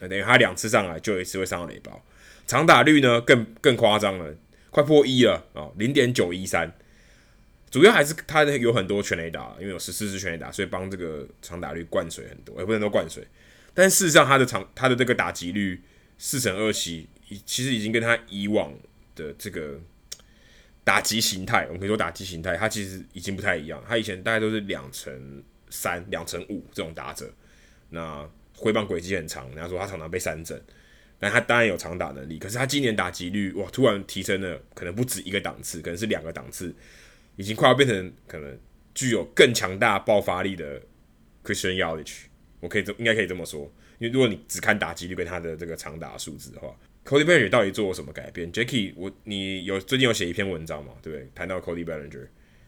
等于他两次上来就有一次会上到垒包。长打率呢更更夸张了，快破一了啊，零点九一三。主要还是他有很多全垒打，因为有十四支全垒打，所以帮这个长打率灌水很多，也不能说灌水。但事实上，他的长他的这个打击率四成二七，其实已经跟他以往的这个。打击形态，我们可以说打击形态，它其实已经不太一样。它以前大概都是两成三、两成五这种打者，那挥棒轨迹很长，人家说他常常被三振，但他当然有长打能力。可是他今年打击率哇，突然提升了，可能不止一个档次，可能是两个档次，已经快要变成可能具有更强大爆发力的 Christian Yelich。我可以这应该可以这么说，因为如果你只看打击率跟他的这个长打数字的话。Cody Bellinger 到底做了什么改变？Jacky，我你有最近有写一篇文章嘛？对不对？谈到 Cody Bellinger，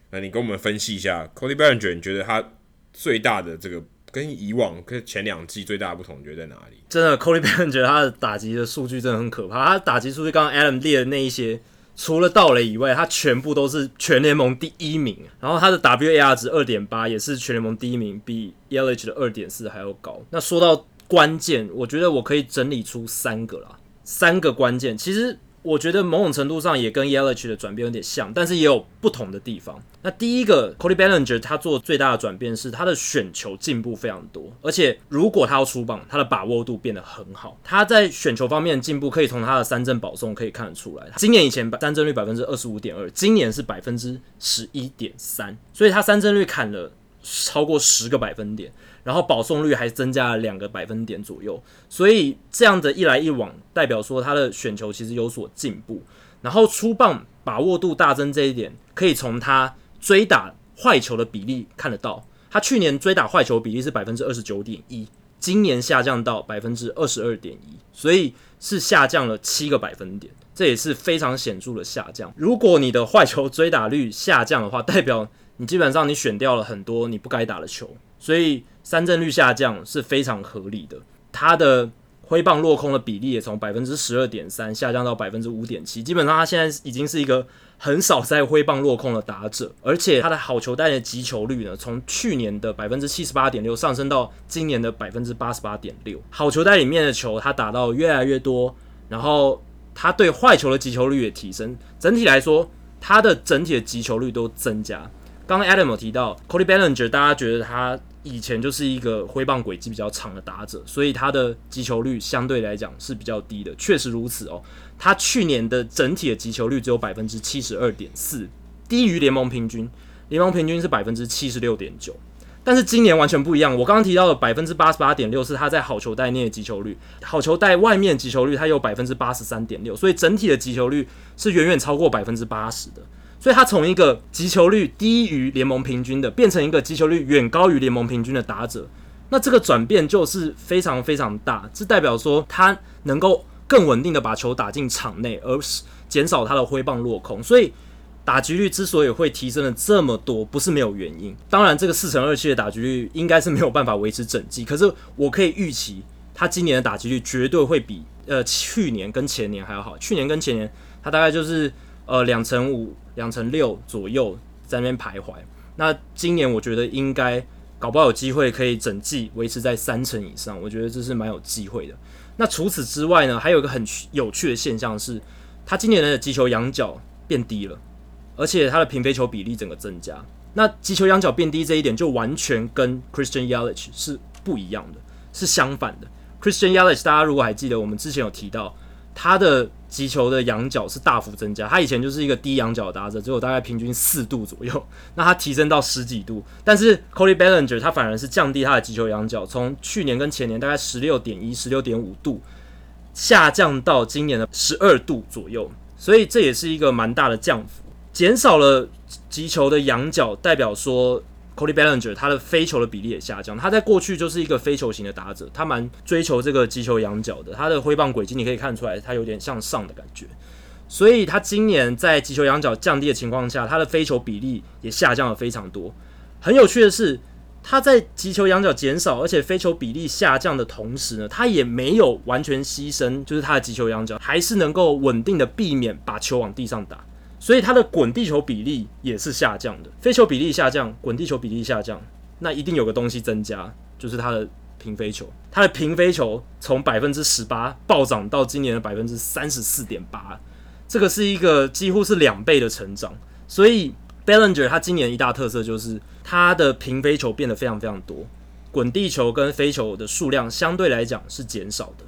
那你跟我们分析一下 Cody Bellinger，你觉得他最大的这个跟以往跟前两季最大的不同，你觉得在哪里？真的，Cody Bellinger 他的打击的数据真的很可怕。他打击数据刚刚 Adam 列的那一些，除了盗垒以外，他全部都是全联盟第一名。然后他的 WAR 值二点八，也是全联盟第一名，比 LH 的二点四还要高。那说到关键，我觉得我可以整理出三个啦。三个关键，其实我觉得某种程度上也跟 Yelich 的转变有点像，但是也有不同的地方。那第一个，Cody Bellinger 他做最大的转变是他的选球进步非常多，而且如果他要出棒，他的把握度变得很好。他在选球方面的进步可以从他的三振保送可以看得出来。今年以前三振率百分之二十五点二，今年是百分之十一点三，所以他三振率砍了超过十个百分点。然后保送率还增加了两个百分点左右，所以这样的一来一往，代表说他的选球其实有所进步。然后出棒把握度大增这一点，可以从他追打坏球的比例看得到。他去年追打坏球比例是百分之二十九点一，今年下降到百分之二十二点一，所以是下降了七个百分点，这也是非常显著的下降。如果你的坏球追打率下降的话，代表你基本上你选掉了很多你不该打的球，所以。三振率下降是非常合理的，他的挥棒落空的比例也从百分之十二点三下降到百分之五点七，基本上他现在已经是一个很少在挥棒落空的打者，而且他的好球带的击球率呢，从去年的百分之七十八点六上升到今年的百分之八十八点六，好球带里面的球他打到越来越多，然后他对坏球的击球率也提升，整体来说他的整体的击球率都增加。刚刚 Adam 有提到 Cody Bellinger，大家觉得他。以前就是一个挥棒轨迹比较长的打者，所以他的击球率相对来讲是比较低的，确实如此哦。他去年的整体的击球率只有百分之七十二点四，低于联盟平均，联盟平均是百分之七十六点九。但是今年完全不一样，我刚刚提到的百分之八十八点六是他在好球带内的击球率，好球带外面击球率他有百分之八十三点六，所以整体的击球率是远远超过百分之八十的。所以他从一个击球率低于联盟平均的，变成一个击球率远高于联盟平均的打者，那这个转变就是非常非常大，这代表说他能够更稳定的把球打进场内，而是减少他的挥棒落空。所以打击率之所以会提升了这么多，不是没有原因。当然，这个四成二七的打击率应该是没有办法维持整季，可是我可以预期他今年的打击率绝对会比呃去年跟前年还要好。去年跟前年他大概就是。呃，两成五、两成六左右在那边徘徊。那今年我觉得应该搞不好有机会可以整季维持在三成以上，我觉得这是蛮有机会的。那除此之外呢，还有一个很有趣的现象是，他今年的击球仰角变低了，而且他的平飞球比例整个增加。那击球仰角变低这一点就完全跟 Christian Yelich 是不一样的，是相反的。Christian Yelich 大家如果还记得，我们之前有提到。他的击球的仰角是大幅增加，他以前就是一个低仰角的打者，只有大概平均四度左右，那他提升到十几度。但是 Cody Bellinger 他反而是降低他的击球仰角，从去年跟前年大概十六点一、十六点五度，下降到今年的十二度左右，所以这也是一个蛮大的降幅，减少了击球的仰角，代表说 Cody Bellinger 他的飞球的比例也下降。他在过去就是一个飞球型的打者，他蛮追求这个击球仰角的。他的挥棒轨迹你可以看出来，他有点向上的感觉。所以他今年在击球仰角降低的情况下，他的飞球比例也下降了非常多。很有趣的是，他在击球仰角减少，而且飞球比例下降的同时呢，他也没有完全牺牲，就是他的击球仰角还是能够稳定的避免把球往地上打。所以它的滚地球比例也是下降的，飞球比例下降，滚地球比例下降，那一定有个东西增加，就是它的平飞球，它的平飞球从百分之十八暴涨到今年的百分之三十四点八，这个是一个几乎是两倍的成长。所以 Bellinger 他今年一大特色就是他的平飞球变得非常非常多，滚地球跟飞球的数量相对来讲是减少的。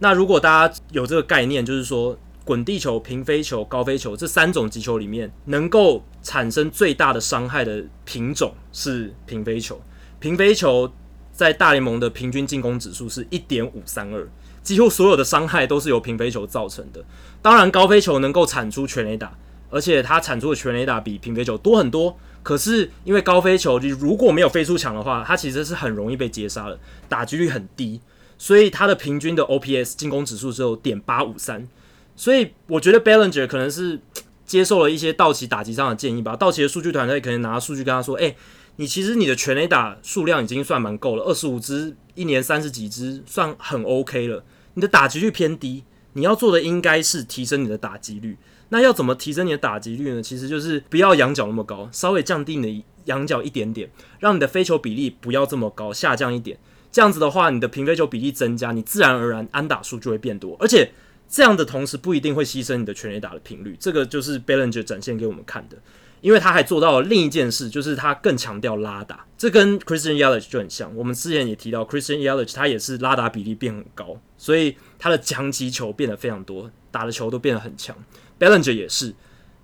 那如果大家有这个概念，就是说。滚地球、平飞球、高飞球这三种击球里面，能够产生最大的伤害的品种是平飞球。平飞球在大联盟的平均进攻指数是一点五三二，几乎所有的伤害都是由平飞球造成的。当然，高飞球能够产出全垒打，而且它产出的全垒打比平飞球多很多。可是，因为高飞球你如果没有飞出墙的话，它其实是很容易被接杀的，打击率很低，所以它的平均的 OPS 进攻指数只有点八五三。所以我觉得 Bellinger 可能是接受了一些道奇打击上的建议吧。道奇的数据团队可能拿数据跟他说：“哎、你其实你的全垒打数量已经算蛮够了，二十五支，一年三十几支，算很 OK 了。你的打击率偏低，你要做的应该是提升你的打击率。那要怎么提升你的打击率呢？其实就是不要仰角那么高，稍微降低你的仰角一点点，让你的飞球比例不要这么高，下降一点。这样子的话，你的平飞球比例增加，你自然而然安打数就会变多，而且。”这样的同时不一定会牺牲你的全垒打的频率，这个就是 Bellinger 展现给我们看的，因为他还做到了另一件事，就是他更强调拉打，这跟 Christian Yelich 就很像。我们之前也提到 Christian Yelich，他也是拉打比例变很高，所以他的强击球变得非常多，打的球都变得很强。Bellinger 也是，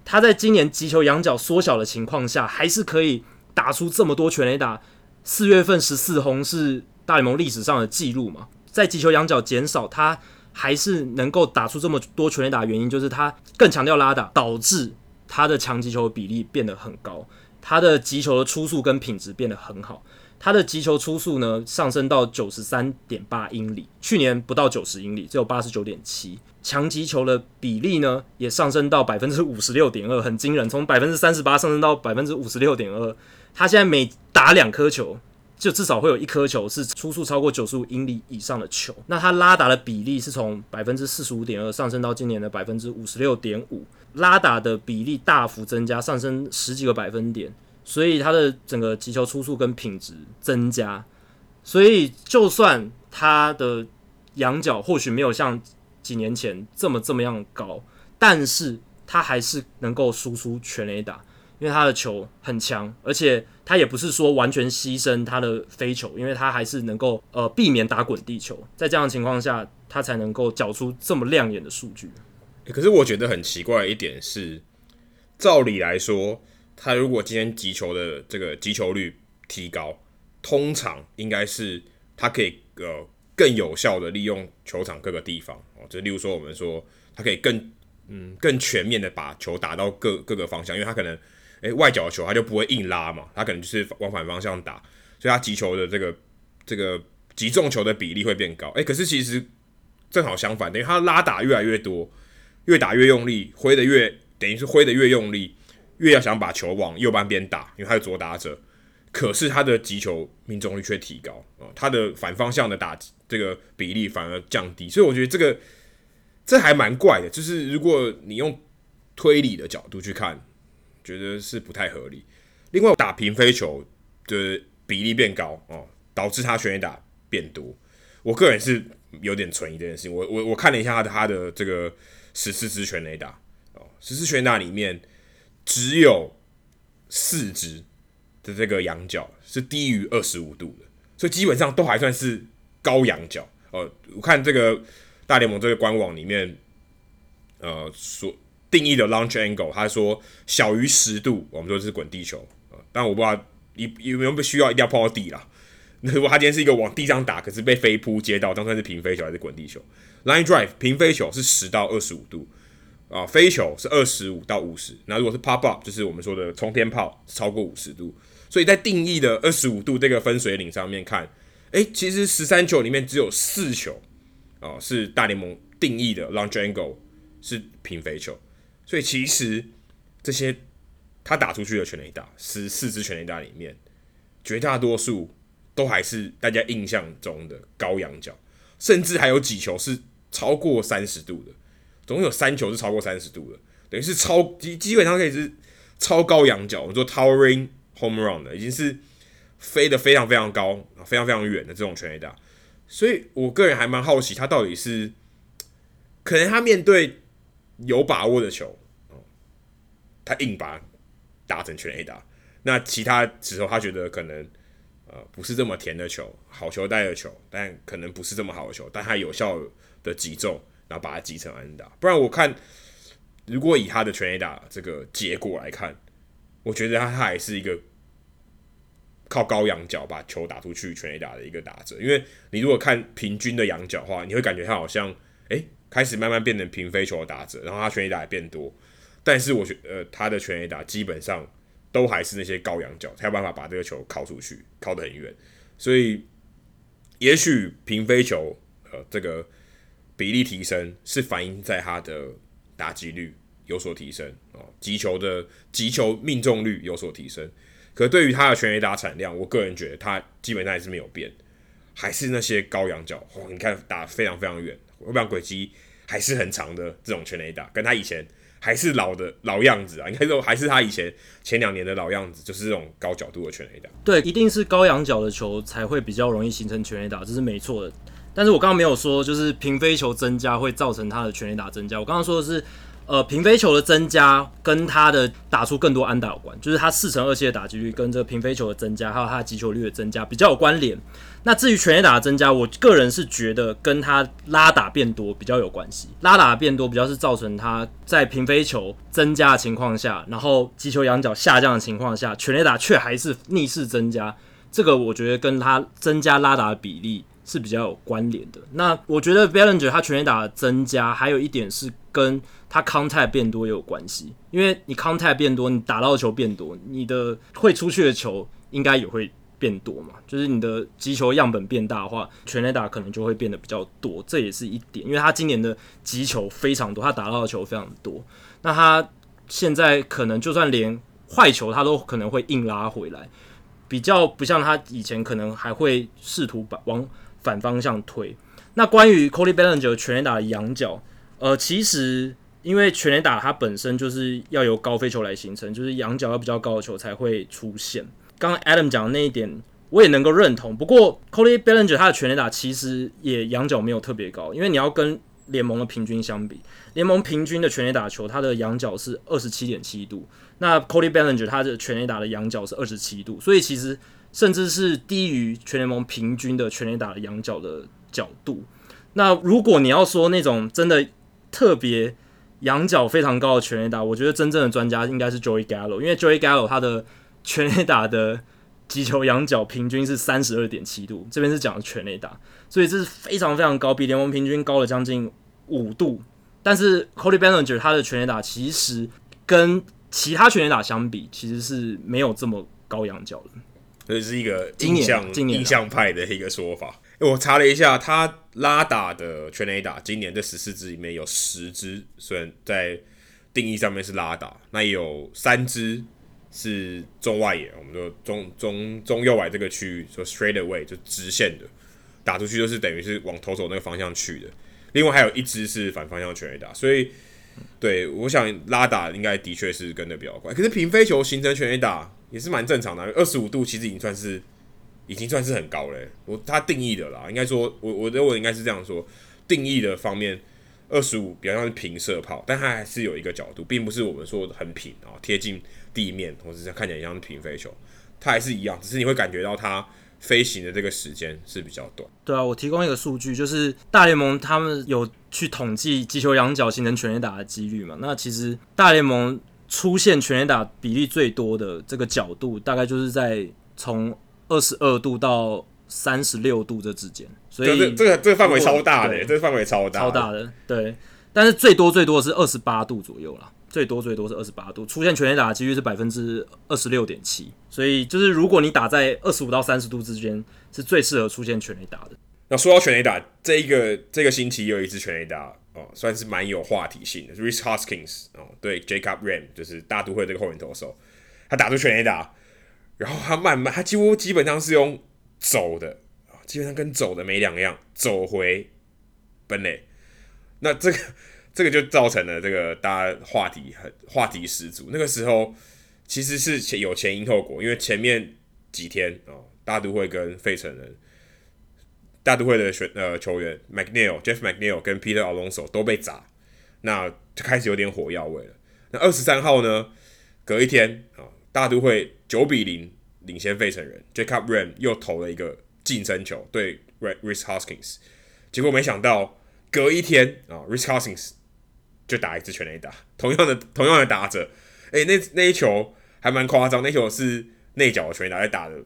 他在今年击球仰角缩小的情况下，还是可以打出这么多全垒打。四月份十四轰是大联盟历史上的记录嘛，在击球仰角减少他。还是能够打出这么多全垒打的，原因就是他更强调拉打，导致他的强击球比例变得很高，他的击球的出速跟品质变得很好。他的击球出速呢上升到九十三点八英里，去年不到九十英里，只有八十九点七。强击球的比例呢也上升到百分之五十六点二，很惊人，从百分之三十八上升到百分之五十六点二。他现在每打两颗球，就至少会有一颗球是初速超过九十五英里以上的球，那他拉打的比例是从百分之四十五点二上升到今年的百分之五十六点五，拉打的比例大幅增加，上升十几个百分点，所以他的整个击球初速跟品质增加，所以就算他的仰角或许没有像几年前这么这么样高，但是他还是能够输出全垒打。因为他的球很强，而且他也不是说完全牺牲他的飞球，因为他还是能够呃避免打滚地球，在这样的情况下，他才能够缴出这么亮眼的数据。可是我觉得很奇怪的一点是，照理来说，他如果今天击球的这个击球率提高，通常应该是他可以呃更有效的利用球场各个地方哦，就例如说我们说他可以更嗯更全面的把球打到各各个方向，因为他可能。诶，外角球他就不会硬拉嘛，他可能就是往反方向打，所以他击球的这个这个击中球的比例会变高。诶，可是其实正好相反，等于他拉打越来越多，越打越用力，挥的越等于是挥的越用力，越要想把球往右半边打，因为他是左打者，可是他的击球命中率却提高啊，他的反方向的打这个比例反而降低，所以我觉得这个这还蛮怪的，就是如果你用推理的角度去看。觉得是不太合理。另外，打平飞球的比例变高哦，导致他全垒打变多。我个人是有点存疑这件事情。我我我看了一下他的他的这个十四支全垒打哦，十四全垒打里面只有四支的这个仰角是低于二十五度的，所以基本上都还算是高仰角哦。我看这个大联盟这个官网里面，呃，说。定义的 launch angle，他说小于十度，我们说是滚地球啊，但我不知道你有没有需要一定要碰到地啦。那如果他今天是一个往地上打，可是被飞扑接到，当算是平飞球还是滚地球？Line drive 平飞球是十到二十五度啊，飞球是二十五到五十。那如果是 pop up，就是我们说的冲天炮，超过五十度。所以在定义的二十五度这个分水岭上面看，哎、欸，其实十三球里面只有四球啊是大联盟定义的 long angle 是平飞球，所以其实这些他打出去的全垒打，十四支全垒打里面，绝大多数都还是大家印象中的高仰角，甚至还有几球是超过三十度的，总共有三球是超过三十度的，等于是超基基本上可以是超高仰角，我们说 towering home run 的，已经是飞得非常非常高、非常非常远的这种全垒打，所以我个人还蛮好奇，他到底是可能他面对有把握的球，他硬把打成全 A 打，那其他时候他觉得可能。呃，不是这么甜的球，好球带的球，但可能不是这么好的球，但他有效的击中，然后把它击成安打。不然我看，如果以他的全 A 打这个结果来看，我觉得他他还是一个靠高仰角把球打出去全垒打的一个打者。因为你如果看平均的仰角的话，你会感觉他好像哎、欸、开始慢慢变成平飞球的打者，然后他全垒打也变多。但是我觉呃他的全垒打基本上。都还是那些高仰角才有办法把这个球靠出去，靠得很远。所以，也许平飞球呃这个比例提升是反映在他的打击率有所提升哦，击球的击球命中率有所提升。可对于他的全垒打产量，我个人觉得他基本上还是没有变，还是那些高仰角。哇，你看打非常非常远，回棒轨迹还是很长的这种全垒打，跟他以前。还是老的老样子啊，应该说还是他以前前两年的老样子，就是这种高角度的全垒打。对，一定是高仰角的球才会比较容易形成全垒打，这是没错的。但是我刚刚没有说，就是平飞球增加会造成他的全垒打增加。我刚刚说的是。呃，平飞球的增加跟他的打出更多安打有关，就是他四成二七的打击率跟这个平飞球的增加，还有他的击球率的增加比较有关联。那至于全垒打的增加，我个人是觉得跟他拉打变多比较有关系。拉打变多比较是造成他在平飞球增加的情况下，然后击球仰角下降的情况下，全垒打却还是逆势增加。这个我觉得跟他增加拉打的比例是比较有关联的。那我觉得 ballinger 他全垒打的增加，还有一点是跟他 contact 变多也有关系，因为你 contact 变多，你打到的球变多，你的会出去的球应该也会变多嘛。就是你的击球样本变大的话，全垒打可能就会变得比较多，这也是一点。因为他今年的击球非常多，他打到的球非常多，那他现在可能就算连坏球他都可能会硬拉回来，比较不像他以前可能还会试图把往反方向推。那关于 Cody Bellinger 全垒打的仰角，呃，其实。因为全垒打它本身就是要由高飞球来形成，就是仰角要比较高的球才会出现。刚刚 Adam 讲的那一点，我也能够认同。不过 Cody Bellinger 他的全垒打其实也仰角没有特别高，因为你要跟联盟的平均相比，联盟平均的全垒打球它的仰角是二十七点七度，那 Cody Bellinger 他的全垒打的仰角是二十七度，所以其实甚至是低于全联盟平均的全垒打的仰角的角度。那如果你要说那种真的特别，仰角非常高的全垒打，我觉得真正的专家应该是 Joey Gallo，因为 Joey Gallo 他的全垒打的击球仰角平均是三十二点七度，这边是讲的全垒打，所以这是非常非常高，比联盟平均高了将近五度。但是 Cody Bellinger 他的全垒打其实跟其他全垒打相比，其实是没有这么高仰角的，这是一个印象印象派的一个说法。我查了一下，他拉打的全垒打，今年这十四支里面有十支，虽然在定义上面是拉打，那有三支是中外野，我们说中中中右外这个区域，说 straight away 就直线的打出去，就是等于是往投手那个方向去的。另外还有一支是反方向全垒打，所以对我想拉打应该的确是跟的比较快。可是平飞球形成全垒打也是蛮正常的，二十五度其实已经算是。已经算是很高了，我他定义的啦，应该说，我我认为应该是这样说，定义的方面，二十五比较像是平射炮，但它还是有一个角度，并不是我们说的很平啊，贴近地面，或者是看起来像是平飞球，它还是一样，只是你会感觉到它飞行的这个时间是比较短。对啊，我提供一个数据，就是大联盟他们有去统计击球仰角形成全垒打的几率嘛？那其实大联盟出现全垒打比例最多的这个角度，大概就是在从。二十二度到三十六度这之间，所以这个这个范围超大的，这个范围超大，超大的，对。但是最多最多的是二十八度左右啦，最多最多是二十八度，出现全垒打的几率是百分之二十六点七，所以就是如果你打在二十五到三十度之间，是最适合出现全垒打的。那说到全垒打，这一个这个星期有一支全垒打哦，算是蛮有话题性的。Rhys Hoskins 哦，对，Jacob Ram 就是大都会这个后援投手，他打出全垒打，然后他慢慢，他几乎基本上是用走的啊，基本上跟走的没两样，走回本垒。那这个这个就造成了这个大家话题很话题十足。那个时候其实是前有前因后果，因为前面几天哦，大都会跟费城人。大都会的选呃球员 McNeil、Jeff McNeil 跟 Peter Alonso 都被砸，那就开始有点火药味了。那二十三号呢，隔一天啊，大都会九比零领先费城人，Jacob Ram 又投了一个净身球对 Rhys Hoskins，结果没想到隔一天啊，Rhys Hoskins 就打一支全垒打，同样的同样的打者，诶、那那一球还蛮夸张，那球是内角的全垒打在打的，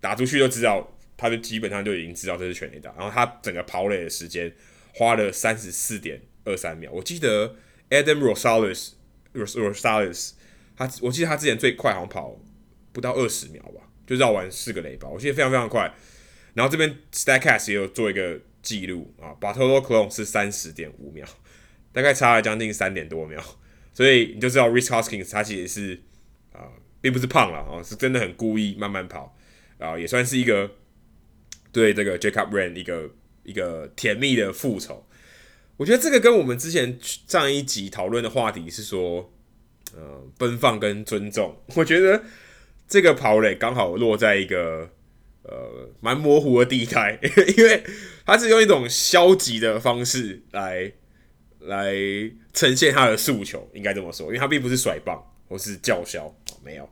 打出去就知道。他就基本上就已经知道这是全垒打，然后他整个跑垒的时间花了三十四点二三秒。我记得 Adam Rosales，Rosales，他我记得他之前最快好像跑不到二十秒吧，就绕完四个雷包，我记得非常非常快。然后这边 Statcast 也有做一个记录啊，Bartolo Colon 是三十点五秒，大概差了将近三点多秒，所以你就知道 Rhys Hoskins 他其实是啊，并不是胖了啊，是真的很故意慢慢跑啊，也算是一个。对这个 Jacob Ram 一个一个甜蜜的复仇，我觉得这个跟我们之前上一集讨论的话题是说，呃，奔放跟尊重。我觉得这个跑垒刚好落在一个呃蛮模糊的地带，因为他是用一种消极的方式来来呈现他的诉求，应该这么说，因为他并不是甩棒或是叫嚣，没有，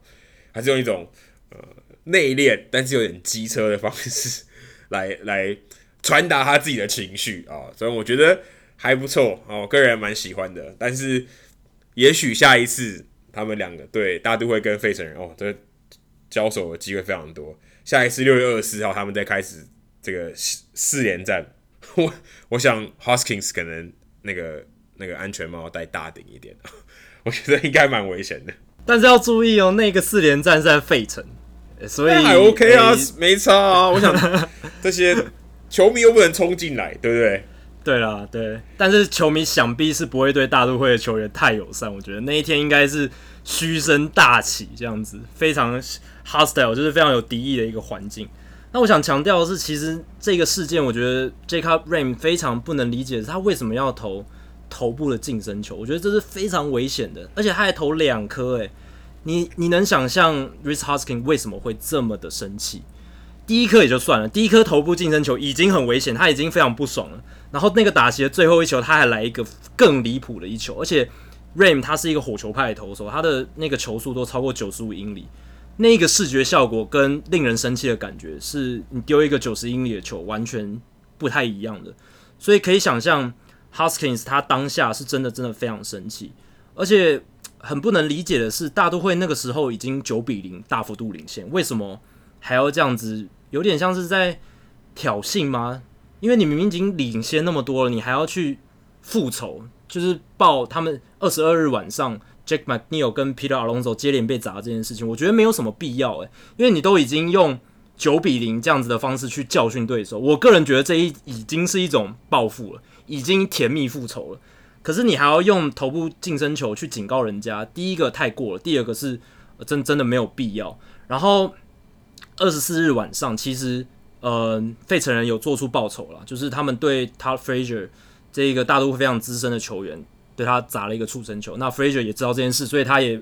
他是用一种呃内敛但是有点机车的方式。来来传达他自己的情绪啊、所以我觉得还不错哦，我个人蛮喜欢的。但是也许下一次他们两个对大都会跟费城人哦，这交手的机会非常多。下一次六月二十四号他们再开始这个四四连战，我 我想 Hoskins 可能那个那个安全帽戴大顶一点，我觉得应该蛮危险的。但是要注意哦，那个四连战是在费城。所以还 OK 啊，欸、没差啊。我想这些球迷又不能冲进来，对不对？对啦，对。但是球迷想必是不会对大都会的球员太友善。我觉得那一天应该是嘘声大起，这样子非常 hostile，就是非常有敌意的一个环境。那我想强调的是，其实这个事件，我觉得 Jacob Ram 非常不能理解他为什么要投头部的净身球。我觉得这是非常危险的，而且他还投两颗，诶。你你能想象 Rhys Hoskins 为什么会这么的生气？第一颗也就算了，第一颗头部净身球已经很危险，他已经非常不爽了。然后那个打席的最后一球，他还来一个更离谱的一球，而且 Ram 他是一个火球派投手，他的那个球速都超过九十五英里，那个视觉效果跟令人生气的感觉，是你丢一个九十英里的球完全不太一样的。所以可以想象 Huskins 他当下是真的真的非常生气，而且。很不能理解的是，大都会那个时候已经九比零大幅度领先，为什么还要这样子？有点像是在挑衅吗？因为你明明已经领先那么多了，你还要去复仇，就是报他们二十二日晚上 Jack McNeil 跟 Peter Alonso 接连被砸这件事情，我觉得没有什么必要诶，因为你都已经用九比零这样子的方式去教训对手，我个人觉得这一已经是一种报复了，已经甜蜜复仇了。可是你还要用头部净身球去警告人家，第一个太过了，第二个是真真的没有必要。然后二十四日晚上，其实呃费城人有做出报仇了，就是他们对 Todd Frazier 这一个大都会非常资深的球员，对他砸了一个触身球。那 Frazier 也知道这件事，所以他也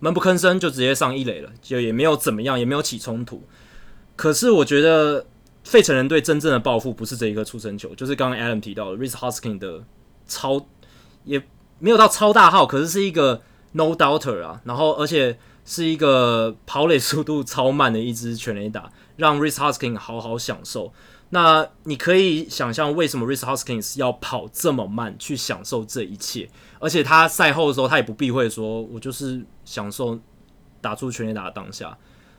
闷不吭声，就直接上一垒了，就也没有怎么样，也没有起冲突。可是我觉得费城人队真正的报复不是这一个触身球，就是刚刚 Adam 提到的 Rhys Hoskin 的超。也没有到超大号，可是是一个 no doubter 啊，然后而且是一个跑垒速度超慢的一支全垒打，让 Rhys Hoskins 好好享受。那你可以想象为什么 Rhys Hoskins 要跑这么慢去享受这一切，而且他赛后的时候他也不避讳说，我就是享受打出全垒打的当下，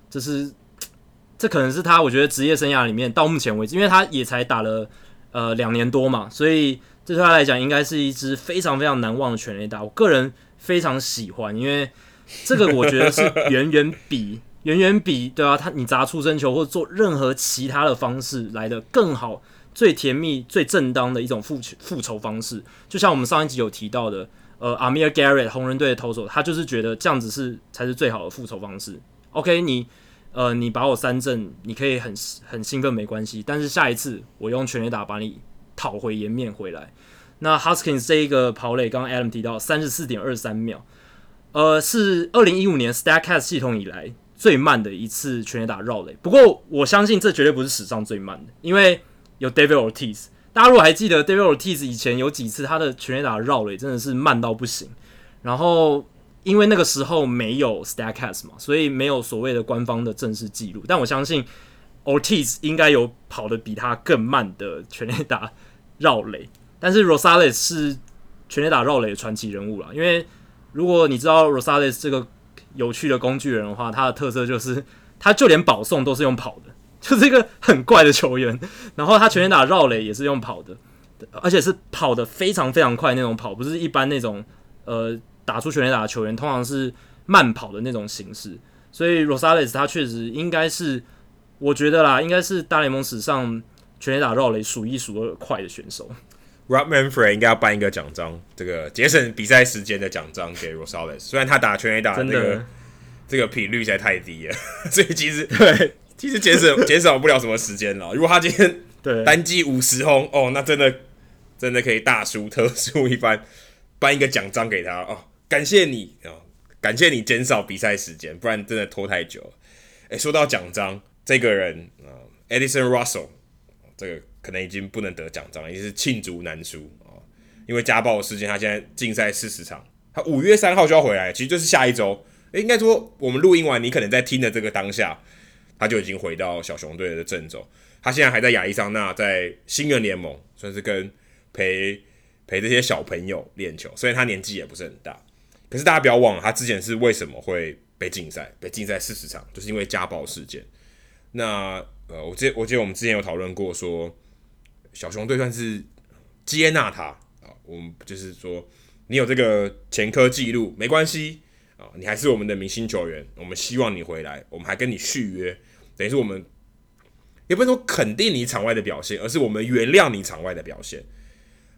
这是 这可能是他我觉得职业生涯里面到目前为止，因为他也才打了呃两年多嘛，所以。这对他来讲，应该是一支非常非常难忘的全垒打。我个人非常喜欢，因为这个我觉得是远远比远远比对啊，他你砸出生球或者做任何其他的方式来的更好，最甜蜜、最正当的一种复复仇方式。就像我们上一集有提到的，呃，Amir Garrett 红人队的投手，他就是觉得这样子是才是最好的复仇方式。OK，你呃，你把我三振，你可以很很兴奋没关系，但是下一次我用全垒打把你讨回颜面回来。那 Hoskins 这一个跑垒，刚刚 Adam 提到三十四点二三秒，呃，是二零一五年 Statcast 系统以来最慢的一次全垒打绕垒。不过我相信这绝对不是史上最慢的，因为有 David Ortiz。大家如果还记得 David Ortiz 以前有几次他的全垒打绕垒真的是慢到不行。然后因为那个时候没有 Statcast 嘛，所以没有所谓的官方的正式记录。但我相信 Ortiz 应该有跑得比他更慢的全垒打绕垒。但是 Rosales 是全垒打绕垒的传奇人物啦，因为如果你知道 Rosales 这个有趣的工具人的话，他的特色就是 他就连保送都是用跑的，就是一个很怪的球员。然后他全垒打绕垒也是用跑的，而且是跑得非常非常快那种跑，不是一般那种呃打出全垒打的球员通常是慢跑的那种形式。所以 Rosales 他确实应该是，我觉得啦，应该是大联盟史上全垒打绕垒数一数二快的选手。Rob Manfred 应该要颁一个奖章，这个节省比赛时间的奖章给 Rosales。虽然他打全垒打的这个这个频率实在太低了，所以其实对，其实节省 减少不了什么时间了。如果他今天对单击五十轰哦，那真的真的可以大书特书一番，颁一个奖章给他哦，感谢你哦，感谢你减少比赛时间，不然真的拖太久了。哎，说到奖章，这个人啊，Edison Russell 这个。可能已经不能得奖章了，也是罄竹难书啊！因为家暴事件，他现在禁赛四十场，他五月三号就要回来，其实就是下一周。诶，应该说我们录音完，你可能在听的这个当下，他就已经回到小熊队的阵中。他现在还在亚利桑那，在新人联盟，算是跟陪陪这些小朋友练球。虽然他年纪也不是很大，可是大家不要忘了，他之前是为什么会被禁赛？被禁赛四十场，就是因为家暴事件。那呃，我记我记得我们之前有讨论过说。小熊队算是接纳他啊，我们就是说，你有这个前科记录没关系啊，你还是我们的明星球员，我们希望你回来，我们还跟你续约，等于是我们也不是说肯定你场外的表现，而是我们原谅你场外的表现。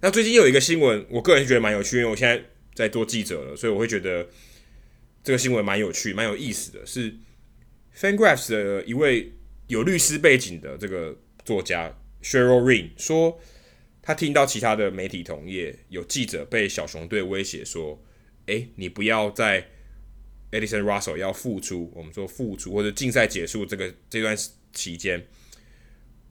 那最近有一个新闻，我个人觉得蛮有趣，因为我现在在做记者了，所以我会觉得这个新闻蛮有趣、蛮有意思的是，FanGraphs 的一位有律师背景的这个作家。Cheryl Ring 说，他听到其他的媒体同业有记者被小熊队威胁说：“诶，你不要在 Edison Russell 要复出，我们说复出或者竞赛结束这个这段期间，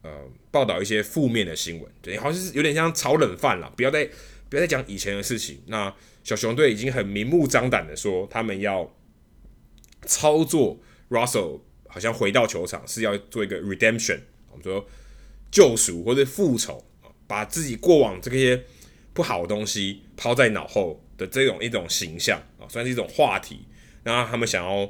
呃，报道一些负面的新闻，对，好像是有点像炒冷饭了。不要再不要再讲以前的事情。那小熊队已经很明目张胆的说，他们要操作 Russell，好像回到球场是要做一个 redemption，我们说。”救赎或者复仇，把自己过往这些不好的东西抛在脑后的这种一种形象啊，算是一种话题。然后他们想要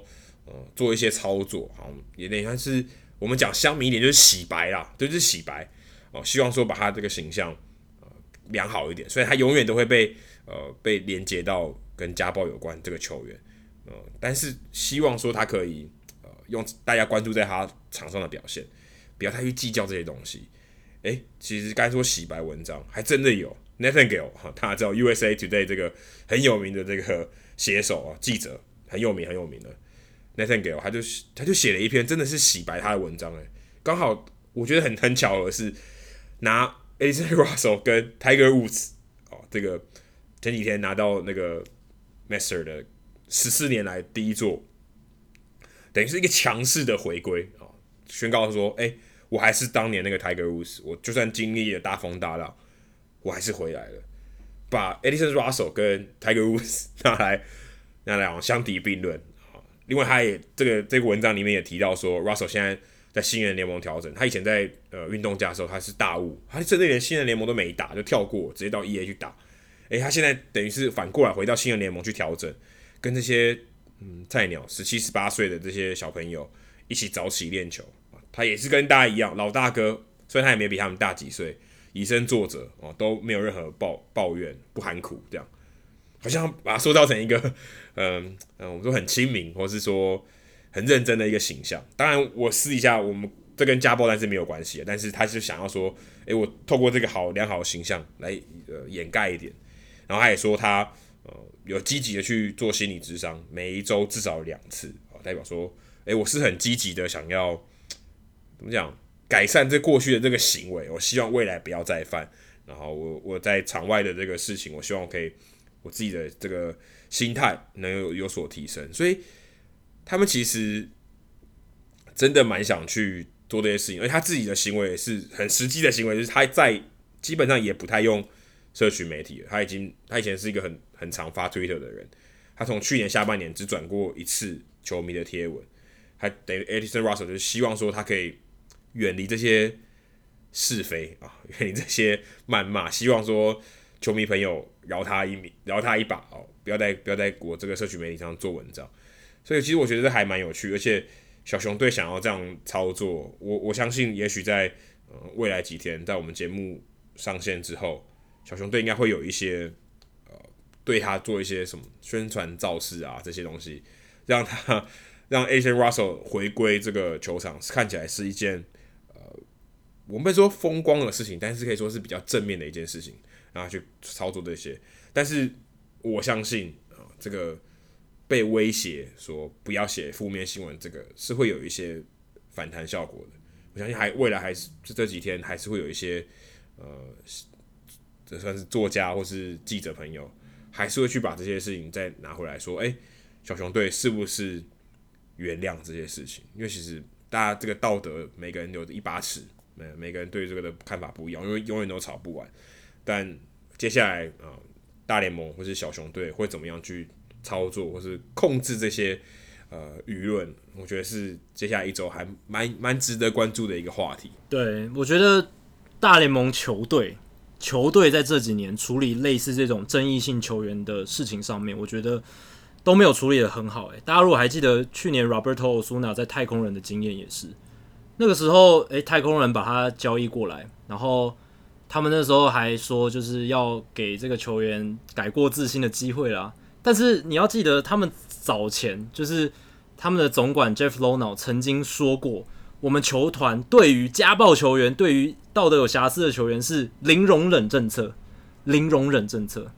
呃做一些操作，好，也等于算是我们讲乡民一点，就是洗白啦，就是洗白哦，希望说把他这个形象呃良好一点，所以他永远都会被呃被连接到跟家暴有关这个球员，呃，但是希望说他可以用大家关注在他场上的表现。不要太去计较这些东西。诶，其实该说洗白文章还真的有 Nathaniel 哈，大家知道 USA Today 这个很有名的这个写手啊，记者很有名很有名的 Nathaniel 他就他就写了一篇真的是洗白他的文章诶，刚好我觉得很很巧合是拿 a s o n Russell 跟 Tiger Woods 哦，这个前几天拿到那个 Master 的十四年来第一座，等于是一个强势的回归啊，宣告说诶。我还是当年那个 Tiger Woods，我就算经历了大风大浪，我还是回来了。把 Edison Russell 跟 Tiger Woods 拿来拿来相提并论啊。另外，他也这个这个文章里面也提到说，Russell 现在在新人联盟调整，他以前在呃运动家的时候他是大物，他甚至连新人联盟都没打就跳过，直接到 EA 去打。诶、他现在等于是反过来回到新人联盟去调整，跟这些嗯菜鸟十七十八岁的这些小朋友一起早起练球。他也是跟大家一样，老大哥，虽然他也没比他们大几岁，以身作则哦，都没有任何抱抱怨，不含苦这样。好像把他塑造成一个，嗯嗯，我们说很亲民，或是说很认真的一个形象。当然，我私底下我们这跟家暴但是没有关系，但是他就想要说，诶、我透过这个好良好的形象来呃掩盖一点。然后他也说他有积极的去做心理咨商，每一周至少两次，代表说，诶、我是很积极的想要怎么讲改善这过去的这个行为，我希望未来不要再犯。然后我我在场外的这个事情，我希望我可以。我自己的这个心态能有有所提升，所以他们其实真的蛮想去做这些事情，而且他自己的行为也是很实际的行为，就是他在基本上也不太用社群媒体了，他已经他以前是一个很很常发 Twitter 的人，他从去年下半年只转过一次球迷的贴文，还等于 Addison Russell 就是希望说他可以远离这些是非啊，远离这些谩骂，希望说。球迷朋友饶他一命，饶他一把哦！不要在不要在我这个社群媒体上做文章。所以其实我觉得这还蛮有趣，而且小熊队想要这样操作，我我相信也许在呃未来几天，在我们节目上线之后，小熊队应该会有一些对他做一些什么宣传造势啊这些东西，让他让 Asian Russell 回归这个球场，看起来是一件呃我们不说风光的事情，但是可以说是比较正面的一件事情。然后去操作这些，但是我相信啊、这个被威胁说不要写负面新闻，这个是会有一些反弹效果的。我相信还未来还是这这几天还是会有一些呃，这算是作家或是记者朋友，还是会去把这些事情再拿回来说，哎，小熊队是不是原谅这些事情？因为其实大家这个道德，每个人有一把尺，每每个人对这个的看法不一样，因为永远都吵不完。但接下来啊、大联盟或是小熊队会怎么样去操作，或是控制这些呃舆论？我觉得是接下来一周还蛮蛮值得关注的一个话题。对，我觉得大联盟球队球队在这几年处理类似这种争议性球员的事情上面，我觉得都没有处理得很好。诶，大家如果还记得去年 Roberto Osuna 在太空人的经验也是，那个时候诶，太空人把他交易过来，然后。他们那时候还说，就是要给这个球员改过自新的机会啦。但是你要记得，他们早前就是他们的总管 Jeff Lono 曾经说过，我们球团对于家暴球员、对于道德有瑕疵的球员是零容忍政策，零容忍政策。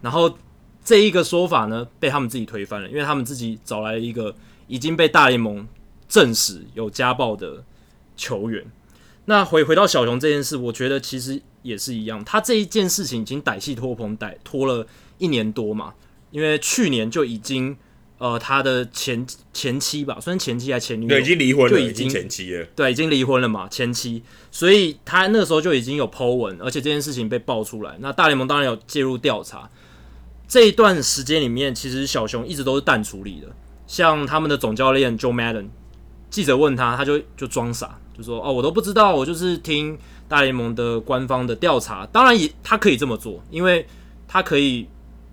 然后这一个说法呢，被他们自己推翻了，因为他们自己找来了一个已经被大联盟证实有家暴的球员。那回回到小熊这件事，我觉得其实。也是一样，他这一件事情已经歹戏拖棚，歹拖了一年多嘛。因为去年就已经，呃，他的前前妻吧，算前妻还前女友，对，已经离婚了，就已经前妻了，对，已经离婚了嘛，前妻。所以他那个时候就已经有 po 文，而且这件事情被爆出来，那大联盟当然有介入调查。这一段时间里面，其实小熊一直都是淡处理的，像他们的总教练 Joe Madden，记者问他，他就就装傻，就说：“哦，我都不知道，我就是听。”大联盟的官方的调查，当然也他可以这么做，因为他可以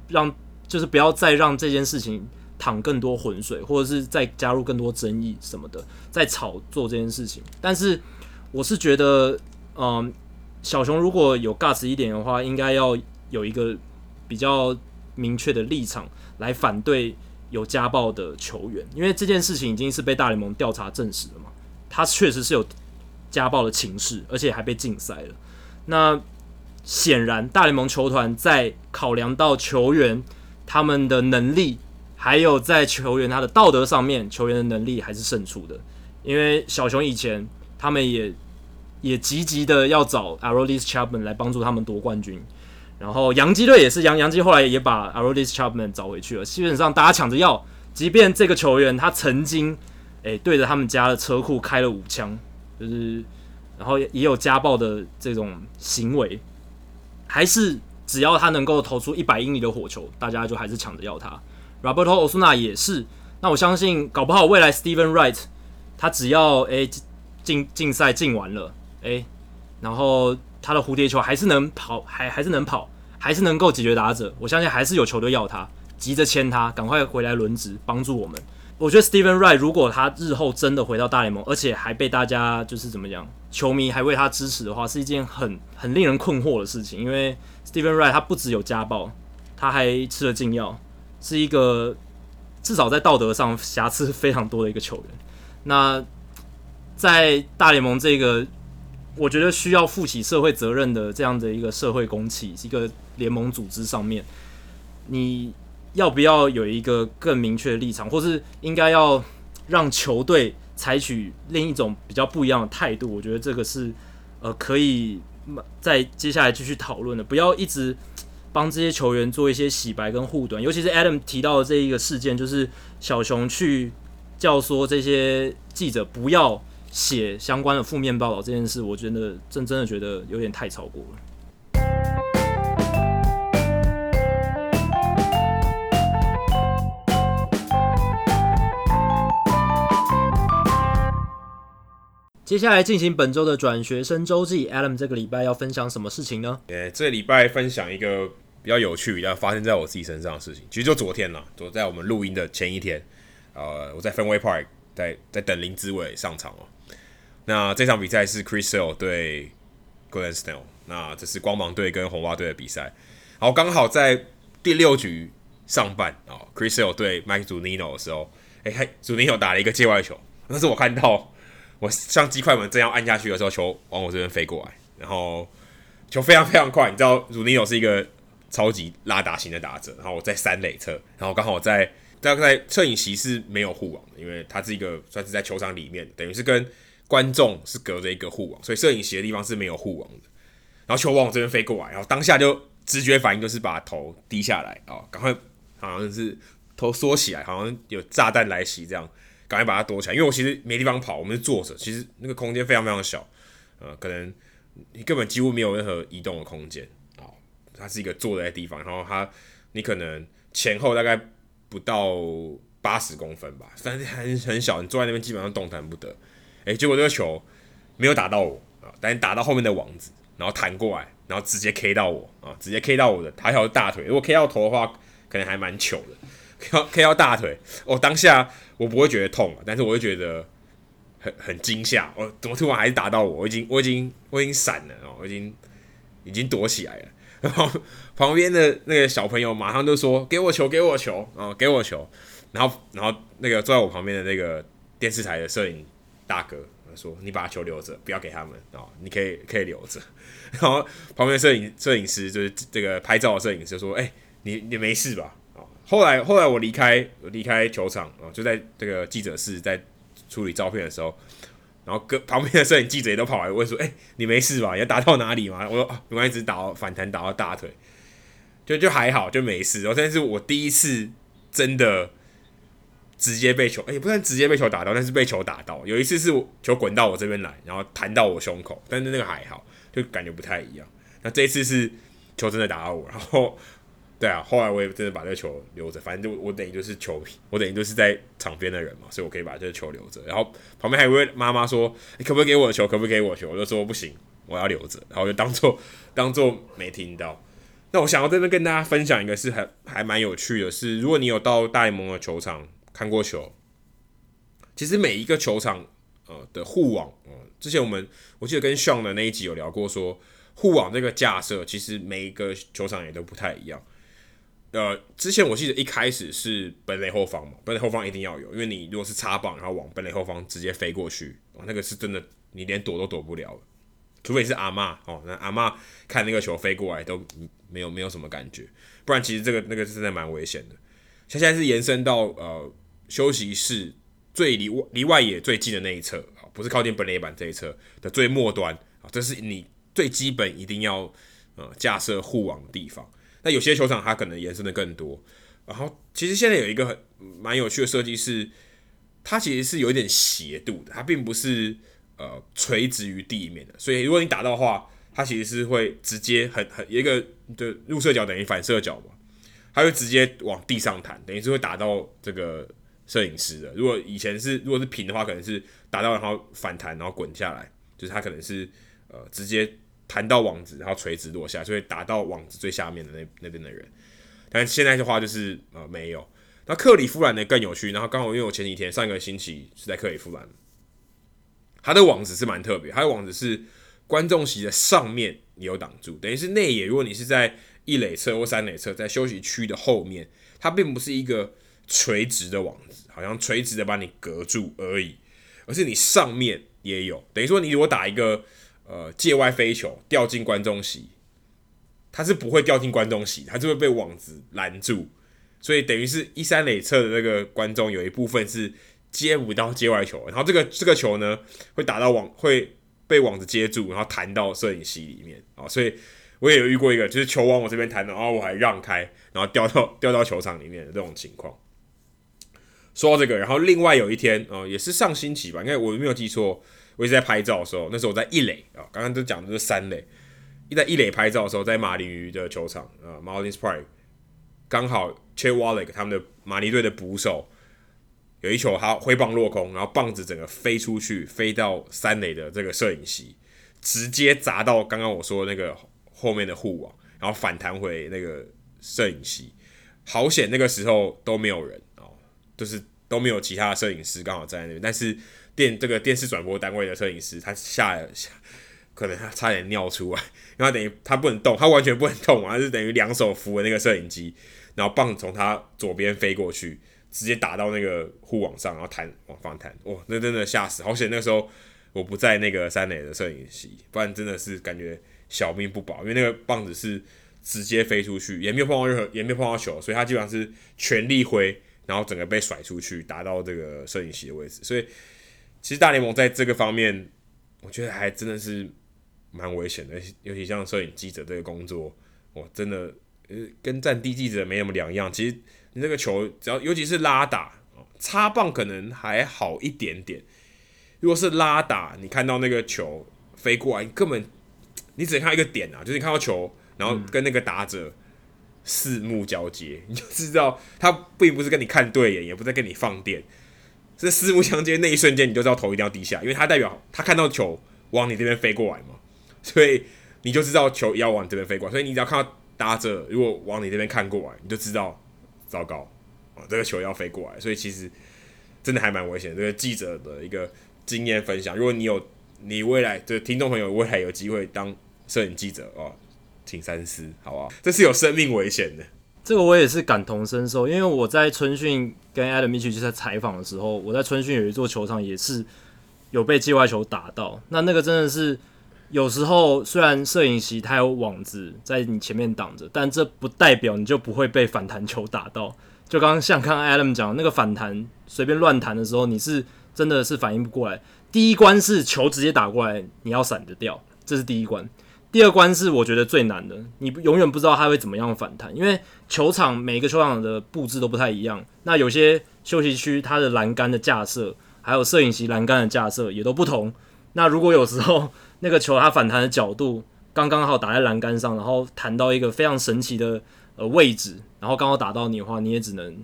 让就是不要再让这件事情淌更多浑水，或者是再加入更多争议什么的，再炒作这件事情。但是我是觉得，嗯，小熊如果有 gas 一点的话，应该要有一个比较明确的立场来反对有家暴的球员，因为这件事情已经是被大联盟调查证实了嘛，他确实是有。家暴的情势，而且还被禁赛了。那显然，大联盟球团在考量到球员他们的能力，还有在球员他的道德上面，球员的能力还是胜出的。因为小熊以前他们也也积极的要找 Aroldis Chapman 来帮助他们夺冠军，然后洋基队也是洋洋基后来也把 Aroldis Chapman 找回去了。基本上大家抢着要，即便这个球员他曾经诶、对着他们家的车库开了五枪。就是，然后也有家暴的这种行为，还是只要他能够投出一百英里的火球，大家就还是抢着要他。Roberto Osuna 也是，那我相信搞不好未来 Steven Wright 他只要诶进进赛进完了诶，然后他的蝴蝶球还是能跑，还还是能跑，还是能够解决打者，我相信还是有球队要他，急着签他，赶快回来轮值帮助我们。我觉得 Steven Wright 如果他日后真的回到大联盟，而且还被大家就是怎么讲，球迷还为他支持的话，是一件很很令人困惑的事情。因为 Steven Wright 他不只有家暴，他还吃了禁药，是一个至少在道德上瑕疵非常多的一个球员。那在大联盟这个我觉得需要负起社会责任的这样的一个社会公器，一个联盟组织上面，你要不要有一个更明确的立场，或是应该要让球队采取另一种比较不一样的态度？我觉得这个是呃可以在接下来继续讨论的，不要一直。帮这些球员做一些洗白跟护短，尤其是 Adam 提到的这一个事件，就是小熊去教唆这些记者不要写相关的负面报道这件事，我觉得真真的觉得有点太超过了。接下来进行本周的转学生周记，Adam 这个礼拜要分享什么事情呢？呃，这礼拜分享一个比较有趣、比较发生在我自己身上的事情。其实就昨天了，昨在我们录音的前一天，呃，我在 Fenway Park 在在等林志伟上场哦。那这场比赛是 Chris Sale 对 Glenn Snell，那这是光芒队跟红袜队的比赛。然后刚好在第六局上半啊，Chris Sale 对 Mike Zunino 的时候，哎嘿，Zunino 打了一个界外球，那是我看到。我像鸡快门正要按下去的时候，球往我这边飞过来，然后球非常非常快。你知道，鲁尼奥是一个超级拉打型的打者，然后我在三垒侧，然后刚好在大概在摄影席是没有护网的，因为他是一个算是在球场里面，等于是跟观众是隔着一个护网，所以摄影席的地方是没有护网的。然后球往我这边飞过来，然后当下就直觉反应就是把头低下来啊，赶快好像是头缩起来，好像有炸弹来袭这样。赶快把它躲起来，因为我其实没地方跑，我们是坐着，其实那个空间非常非常小，呃，可能你根本几乎没有任何移动的空间啊。它是一个坐在地方，然后它你可能前后大概不到八十公分吧，但是很很小，你坐在那边基本上动弹不得。诶、结果这个球没有打到我啊，但是打到后面的网子，然后弹过来，然后直接 K 到我啊，直接 K 到我的抬脚大腿。如果 K 到头的话，可能还蛮糗的。K K 到大腿，我、哦、当下。我不会觉得痛，但是我会觉得很很惊吓。我怎么突然还是打到我？我已经我已经我已经闪了哦，我已经已经躲起来了。然后旁边的那个小朋友马上就说：“给我球，给我球啊，给我球！”然后然后那个坐在我旁边的那个电视台的摄影大哥说：“你把球留着，不要给他们啊，你可以可以留着。”然后旁边摄影摄影师就是这个拍照的摄影师说：“哎，你你没事吧？”后来，后来我离开，离开球场啊，就在这个记者室在处理照片的时候，然后跟 旁边的摄影记者也都跑来问说：“哎、你没事吧？你要打到哪里吗？”我说：“啊，没关系，只打到反弹打到大腿，就就还好，就没事。”然后，但是我第一次真的直接被球，哎、不算直接被球打到，但是被球打到。有一次是我球滚到我这边来，然后弹到我胸口，但是那个还好，就感觉不太一样。那这一次是球真的打到我，然后。对啊，后来我也真的把这个球留着，反正就我等于就是球迷，我等于就是在场边的人嘛，所以我可以把这个球留着。然后旁边还有一位妈妈说：“你可不可以给我的球？可不可以给我的球？”我就说：“不行，我要留着。”然后就当做 当做没听到。那我想要在这边跟大家分享一个是还还蛮有趣的是，如果你有到大联盟的球场看过球，其实每一个球场呃的护网，呃，之前我们我记得跟 Sean 的那一集有聊过，说护网这个架设其实每一个球场也都不太一样。呃，之前我记得一开始是本垒后方嘛，本垒后方一定要有，因为你如果是插棒，然后往本垒后方直接飞过去，哦，那个是真的，你连躲都躲不了，除非是阿嬷哦，那阿嬷看那个球飞过来都没有没有什么感觉，不然其实这个那个是真的蛮危险的。像现在是延伸到呃休息室最离离外野最近的那一侧，不是靠近本垒板这一侧的最末端啊，这是你最基本一定要呃架设护网的地方。那有些球场它可能延伸的更多，然后其实现在有一个很蛮有趣的设计是，它其实是有一点斜度的，它并不是呃垂直于地面的，所以如果你打到的话，它其实是会直接很很一个的入射角等于反射角嘛，它会直接往地上弹，等于是会打到这个摄影师的。如果以前是如果是平的话，可能是打到然后反弹然后滚下来，就是它可能是呃直接。弹到网子，然后垂直落下，所以打到网子最下面的那那边的人。但现在的话就是呃没有。那克里夫兰的更有趣，然后刚好因为我前几天上一个星期是在克里夫兰，他的网子是蛮特别，他的网子是观众席的上面也有挡住，等于是内野。如果你是在一垒侧或三垒侧，在休息区的后面，它并不是一个垂直的网子，好像垂直的把你隔住而已，而是你上面也有。等于说，你如果打一个呃界外飞球掉进观众席，它是不会掉进观众席，它就会被网子拦住。所以等于是一三垒侧的那个观众有一部分是接不到界外球，然后这个这个球呢会打到网，会被网子接住，然后弹到摄影席里面啊。所以我也有遇过一个，就是球往我这边弹的，然后我还让开，然后掉到掉到球场里面的这种情况。说到这个，然后另外有一天啊，也是上星期吧，应该我没有记错，我一直在拍照的时候，那时候我在一垒啊，刚刚都讲的是三垒，一在一垒拍照的时候，在马林鱼的球场啊，Marlins Park。刚好 Chet Wallach 他们的马尼队的捕手有一球，他挥棒落空，然后棒子整个飞出去，飞到三垒的这个摄影席，直接砸到刚刚我说的那个后面的护网，然后反弹回那个摄影席。好险，那个时候都没有人哦，就是都没有其他的摄影师刚好在那边。但是电这个电视转播单位的摄影师他下来，可能他差点尿出来，然后等于他不能动，他完全不能动，他是等于两手扶着那个摄影机。然后棒从他左边飞过去，直接打到那个护网上，然后弹往反弹，哇，那真的吓死！好险那时候我不在那个三垒的摄影席，不然真的是感觉小命不保，因为那个棒子是直接飞出去，也没有碰到任何，也没有碰到球，所以他基本上是全力挥，然后整个被甩出去，打到这个摄影席的位置。所以其实大联盟在这个方面，我觉得还真的是蛮危险的，尤其像摄影记者这个工作，哇，真的。呃跟战地记者没什么两样。其实你那个球，只要尤其是拉打，擦棒可能还好一点点。如果是拉打，你看到那个球飞过来，你根本你只能看一个点啊，就是你看到球，然后跟那个打者四目交接，你就知道他并不是跟你看对眼，也不是在跟你放电。这四目相接那一瞬间，你就知道头一定要低下，因为他代表他看到球往你这边飞过来嘛，所以你就知道球要往这边飞过来，所以你只要看到。搭着，如果往你这边看过来，你就知道糟糕啊，这个球要飞过来，所以其实真的还蛮危险。这个记者的一个经验分享，如果你有你未来的听众朋友未来有机会当摄影记者哦，请三思，好不好？这是有生命危险的。这个我也是感同身受，因为我在春训跟 Adam 去就在采访的时候，我在春训有一座球场也是有被界外球打到，那那个真的是。有时候虽然摄影席它有网子在你前面挡着，但这不代表你就不会被反弹球打到。就刚刚像刚刚 Adam 讲那个反弹随便乱弹的时候，你是真的是反应不过来。第一关是球直接打过来，你要闪得掉，这是第一关。第二关是我觉得最难的，你永远不知道它会怎么样反弹，因为球场每个球场的布置都不太一样。那有些休息区它的栏杆的架设，还有摄影席栏杆的架设也都不同。那如果有时候那个球它反弹的角度刚刚好打在栏杆上，然后弹到一个非常神奇的呃位置，然后刚好打到你的话，你也只能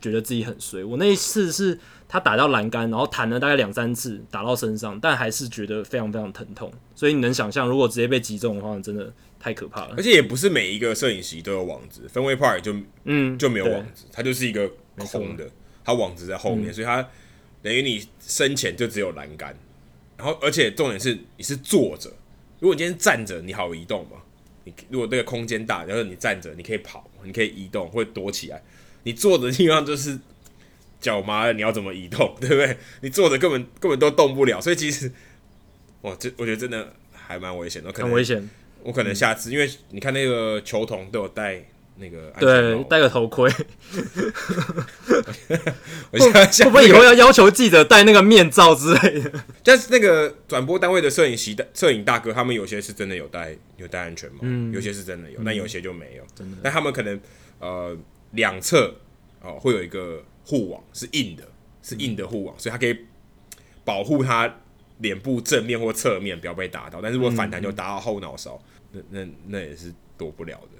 觉得自己很衰。我那一次是他打到栏杆，然后弹了大概两三次打到身上，但还是觉得非常非常疼痛。所以你能想象，如果直接被击中的话，真的太可怕了。而且也不是每一个摄影席都有网子，Fenway Park 就嗯就没有网子，它就是一个空的，它网子在后面，嗯、所以它等于你身前就只有栏杆。然后，而且重点是，你是坐着。如果你今天站着，你好移动嘛？你如果那个空间大，然后你站着，你可以跑，你可以移动，或者躲起来。你坐着的地方就是脚麻了，你要怎么移动？对不对？你坐着根本根本都动不了。所以其实，哇，这我觉得真的还蛮危险的。很危险。我可能下次，嗯、因为你看那个球童都有戴。那个对，戴个头盔。我现在想、会不会以后要要求记者戴那个面罩之类的？但是那个转播单位的摄影席的摄影大哥，他们有些是真的有戴有戴安全帽，嗯、有些是真的有，嗯、但有些就没有。真的，但他们可能呃两侧哦会有一个护网是硬的，是硬的护网，所以它可以保护他脸部正面或侧面不要被打到。但是如果反弹就打到后脑勺，那那那也是躲不了的。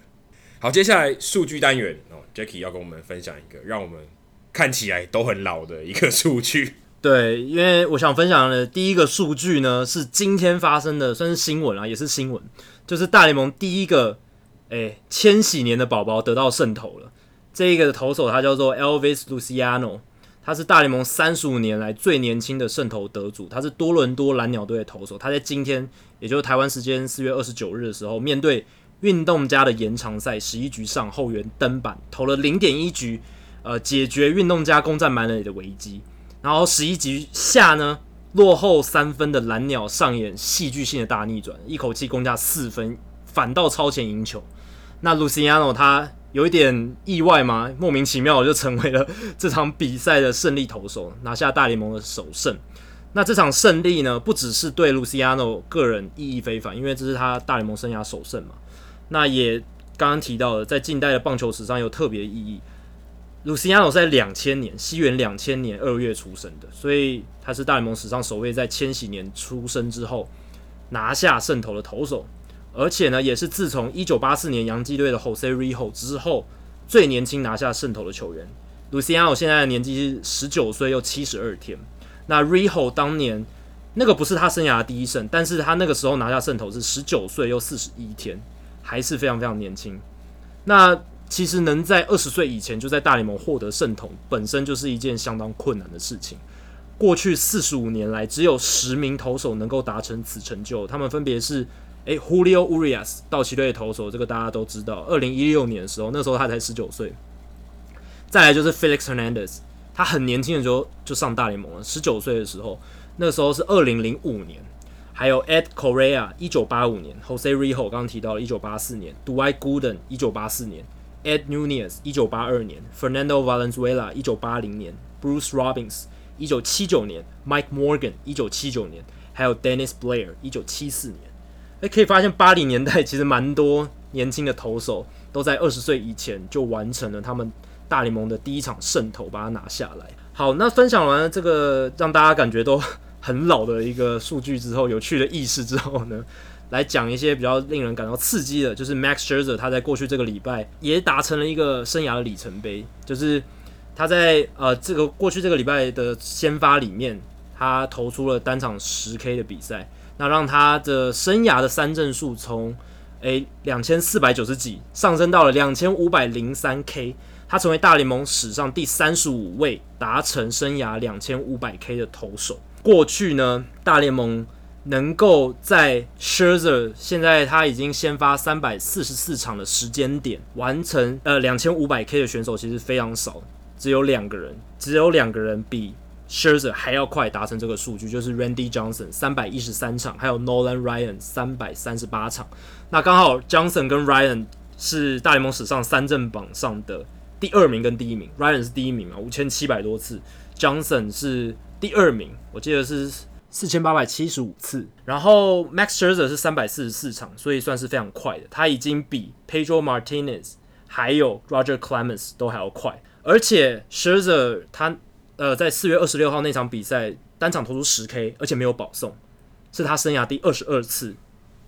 好，接下来数据单元哦，Jacky 要跟我们分享一个让我们看起来都很老的一个数据。对，因为我想分享的第一个数据呢，是今天发生的，算是新闻啊，也是新闻，就是大联盟第一个诶千禧年的宝宝得到胜投了。这一个投手他叫做 Elvis Luciano，他是大联盟三十五年来最年轻的胜投得主，他是多伦多蓝鸟队的投手。他在今天，也就是台湾时间四月二十九日的时候，面对运动家的延长赛十一局上后援登板，投了零点一局，呃，解决运动家攻占满垒的危机。然后十一局下呢，落后三分的蓝鸟上演戏剧性的大逆转，一口气攻下四分，反倒超前赢球。那 Luciano 他有一点意外吗？莫名其妙就成为了 这场比赛的胜利投手，拿下大联盟的首胜。那这场胜利呢，不只是对 Luciano 个人意义非凡，因为这是他大联盟生涯首胜嘛。那也刚刚提到的，在近代的棒球史上有特别意义。Luciano 是在两千年，西元两千年二月出生的，所以他是大联盟史上首位在千禧年出生之后拿下胜投的投手，而且呢，也是自从一九八四年洋基队的 Jose Rijo 之后最年轻拿下胜投的球员。Luciano 现在的年纪是十九岁又七十二天。那 Rijo 当年那个不是他生涯的第一胜，但是他那个时候拿下胜投是十九岁又四十一天。还是非常非常年轻。那其实能在二十岁以前就在大联盟获得胜投，本身就是一件相当困难的事情。过去四十五年来，只有十名投手能够达成此成就。他们分别是：诶，Julio Urias，道奇队的投手，这个大家都知道。二零一六年的时候，那时候他才十九岁。再来就是 Felix Hernandez，他很年轻的时候就上大联盟了，十九岁的时候，那时候是二零零五年。还有 Ed Correa，一九八五年；Jose Rijo 刚刚提到了，一九八四年；Dwight Gooden，一九八四年；Ed Nunez，一九八二年；Fernando Valenzuela，一九八零年；Bruce Robbins，一九七九年；Mike Morgan，一九七九年；还有 Dennis Blair，一九七四年。可以发现八零年代其实蛮多年轻的投手都在二十岁以前就完成了他们大联盟的第一场胜投，把它拿下来。好，那分享完这个，让大家感觉都。很老的一个数据之后，有趣的意识之后呢，来讲一些比较令人感到刺激的，就是 Max Scherzer 他在过去这个礼拜也达成了一个生涯的里程碑，就是他在呃这个过去这个礼拜的先发里面，他投出了单场十 K 的比赛，那让他的生涯的三振数从诶两千四百九十几上升到了两千五百零三 K，他成为大联盟史上第三十五位达成生涯两千五百 K 的投手。过去呢，大联盟能够在 Scherzer 现在他已经先发三百四十四场的时间点完成呃两千五百 K 的选手其实非常少，只有两个人，只有两个人比 s h e r z e r 还要快达成这个数据，就是 Randy Johnson 三百一十三场，还有 Nolan Ryan 三百三十八场。那刚好 Johnson 跟 Ryan 是大联盟史上三振榜上的第二名跟第一名，Ryan 是第一名啊，五千七百多次，Johnson 是。第二名，我记得是四千八百七十五次，然后 Max s h e r z e r 是三百四十四场，所以算是非常快的。他已经比 Pedro Martinez 还有 Roger Clemens 都还要快，而且 s h e r z e r 他呃在四月二十六号那场比赛单场投出十 K，而且没有保送，是他生涯第二十二次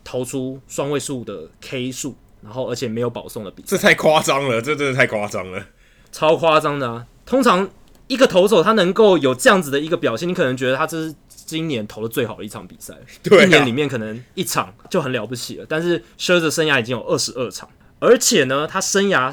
投出双位数的 K 数，然后而且没有保送的比赛，这太夸张了，这真的太夸张了，超夸张的啊！通常。一个投手他能够有这样子的一个表现，你可能觉得他这是今年投的最好的一场比赛，对啊，一年里面可能一场就很了不起了。但是 Scherzer 生涯已经有二十二场，而且呢，他生涯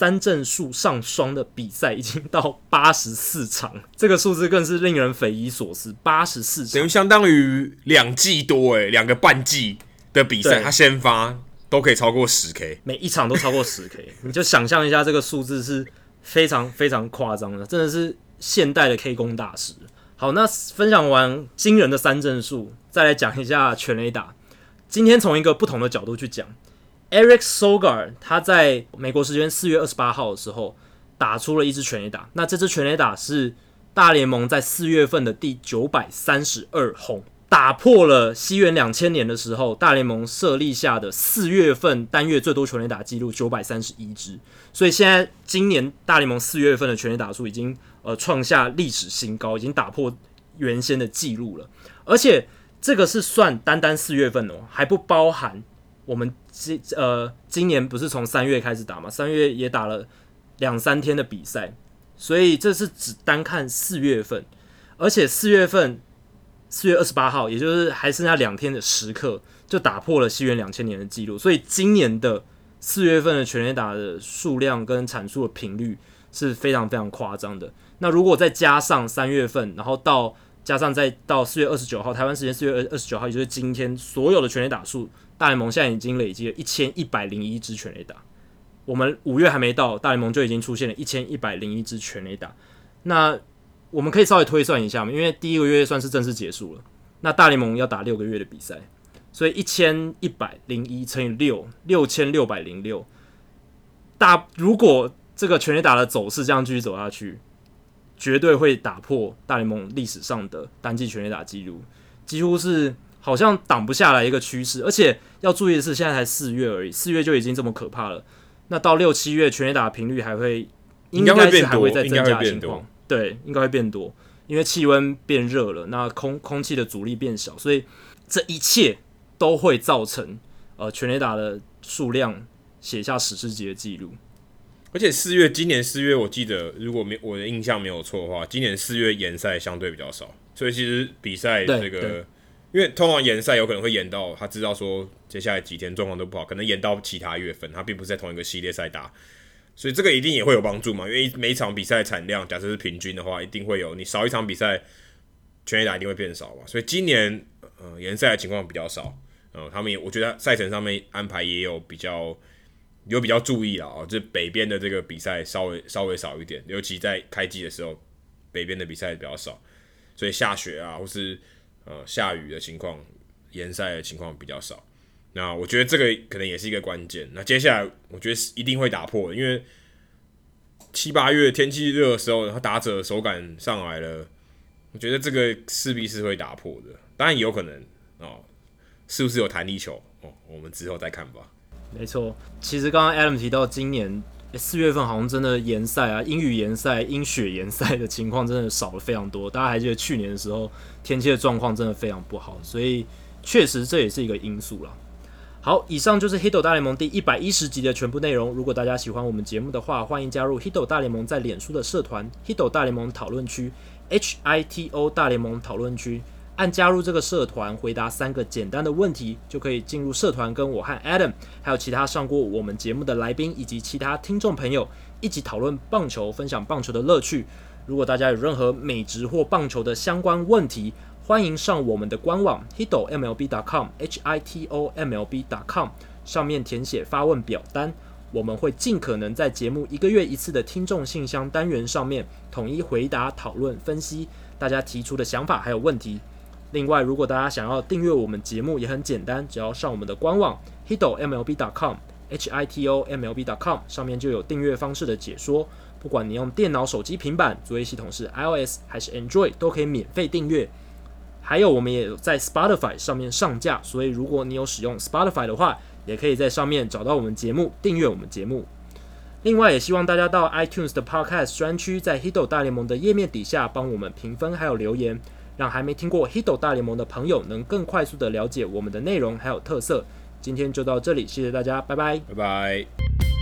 三振数上双的比赛已经到八十四场，这个数字更是令人匪夷所思。八十四场等于相当于两季多诶，两个半季的比赛，他先发都可以超过十 K，每一场都超过十 K，你就想象一下这个数字是。非常非常夸张的，真的是现代的 K 攻大师。好，那分享完惊人的三振数，再来讲一下全雷打。今天从一个不同的角度去讲，Eric Sogar 他在美国时间四月二十八号的时候打出了一支全垒打。那这支全垒打是大联盟在四月份的第九百三十二轰。打破了西元两千年的时候大联盟设立下的四月份单月最多全垒打纪录九百三十一支，所以现在今年大联盟四月份的全垒打数已经呃创下历史新高，已经打破原先的纪录了。而且这个是算单单四月份哦，还不包含我们今呃今年不是从三月开始打嘛？三月也打了两三天的比赛，所以这是只单看四月份，而且四月份。四月二十八号，也就是还剩下两天的时刻，就打破了西元两千年的记录。所以今年的四月份的全垒打的数量跟产出的频率是非常非常夸张的。那如果再加上三月份，然后到加上再到四月二十九号，台湾时间四月二二十九号，也就是今天，所有的全垒打数，大联盟现在已经累积了一千一百零一支全垒打。我们五月还没到，大联盟就已经出现了一千一百零一支全垒打。那我们可以稍微推算一下嘛，因为第一个月算是正式结束了，那大联盟要打六个月的比赛，所以一千一百零一乘以六，六千六百零六。大如果这个全垒打的走势这样继续走下去，绝对会打破大联盟历史上的单季全垒打记录，几乎是好像挡不下来一个趋势。而且要注意的是，现在才四月而已，四月就已经这么可怕了。那到六七月，全垒打频率还会应该是还会再增加的情况，对，应该会变多，因为气温变热了，那空空气的阻力变小，所以这一切都会造成呃全垒打的数量写下史诗级的记录。而且四月，今年四月，我记得如果没我的印象没有错的话，今年四月延赛相对比较少，所以其实比赛这个，因为通常延赛有可能会延到他知道说接下来几天状况都不好，可能延到其他月份，他并不是在同一个系列赛打，所以这个一定也会有帮助嘛。因为每一场比赛产量假设是平均的话，一定会有你少一场比赛，全垒打一定会变少嘛。所以今年呃延赛的情况比较少，呃，他们也我觉得赛程上面安排也有比较。有比较注意了啊，就是北边的这个比赛稍微稍微少一点，尤其在开季的时候，北边的比赛比较少，所以下雪啊或是呃下雨的情况，延赛的情况比较少。那我觉得这个可能也是一个关键。那接下来我觉得是一定会打破，因为七八月天气热的时候，然后打者手感上来了，我觉得这个势必是会打破的。当然也有可能哦，是不是有弹力球哦？我们之后再看吧。没错，其实刚刚 Adam 提到，今年四月份好像真的延赛啊，阴雨延赛、阴雪延赛的情况真的少了非常多。大家还记得去年的时候，天气的状况真的非常不好，所以确实这也是一个因素了。好，以上就是 Hito 大联盟第一百一十集的全部内容。如果大家喜欢我们节目的话，欢迎加入 Hito 大联盟在脸书的社团 Hito 大联盟讨论区 H I T O 大联盟讨论区。按加入这个社团，回答三个简单的问题，就可以进入社团，跟我和 Adam，还有其他上过我们节目的来宾以及其他听众朋友一起讨论棒球，分享棒球的乐趣。如果大家有任何美职或棒球的相关问题，欢迎上我们的官网 hitomlb.com，h i t o m l b.com 上面填写发问表单，我们会尽可能在节目一个月一次的听众信箱单元上面统一回答、讨论、分析大家提出的想法还有问题。另外，如果大家想要订阅我们节目，也很简单，只要上我们的官网 hitomlb.com，h i t o m l b.com，上面就有订阅方式的解说。不管你用电脑、手机、平板，作业系统是 iOS 还是 Android，都可以免费订阅。还有，我们也有在 Spotify 上面上架，所以如果你有使用 Spotify 的话，也可以在上面找到我们节目，订阅我们节目。另外，也希望大家到 iTunes 的 Podcast 专区，在 Hito 大联盟的页面底下帮我们评分还有留言。让还没听过《Hito 大联盟》的朋友能更快速的了解我们的内容还有特色。今天就到这里，谢谢大家，拜拜，拜拜。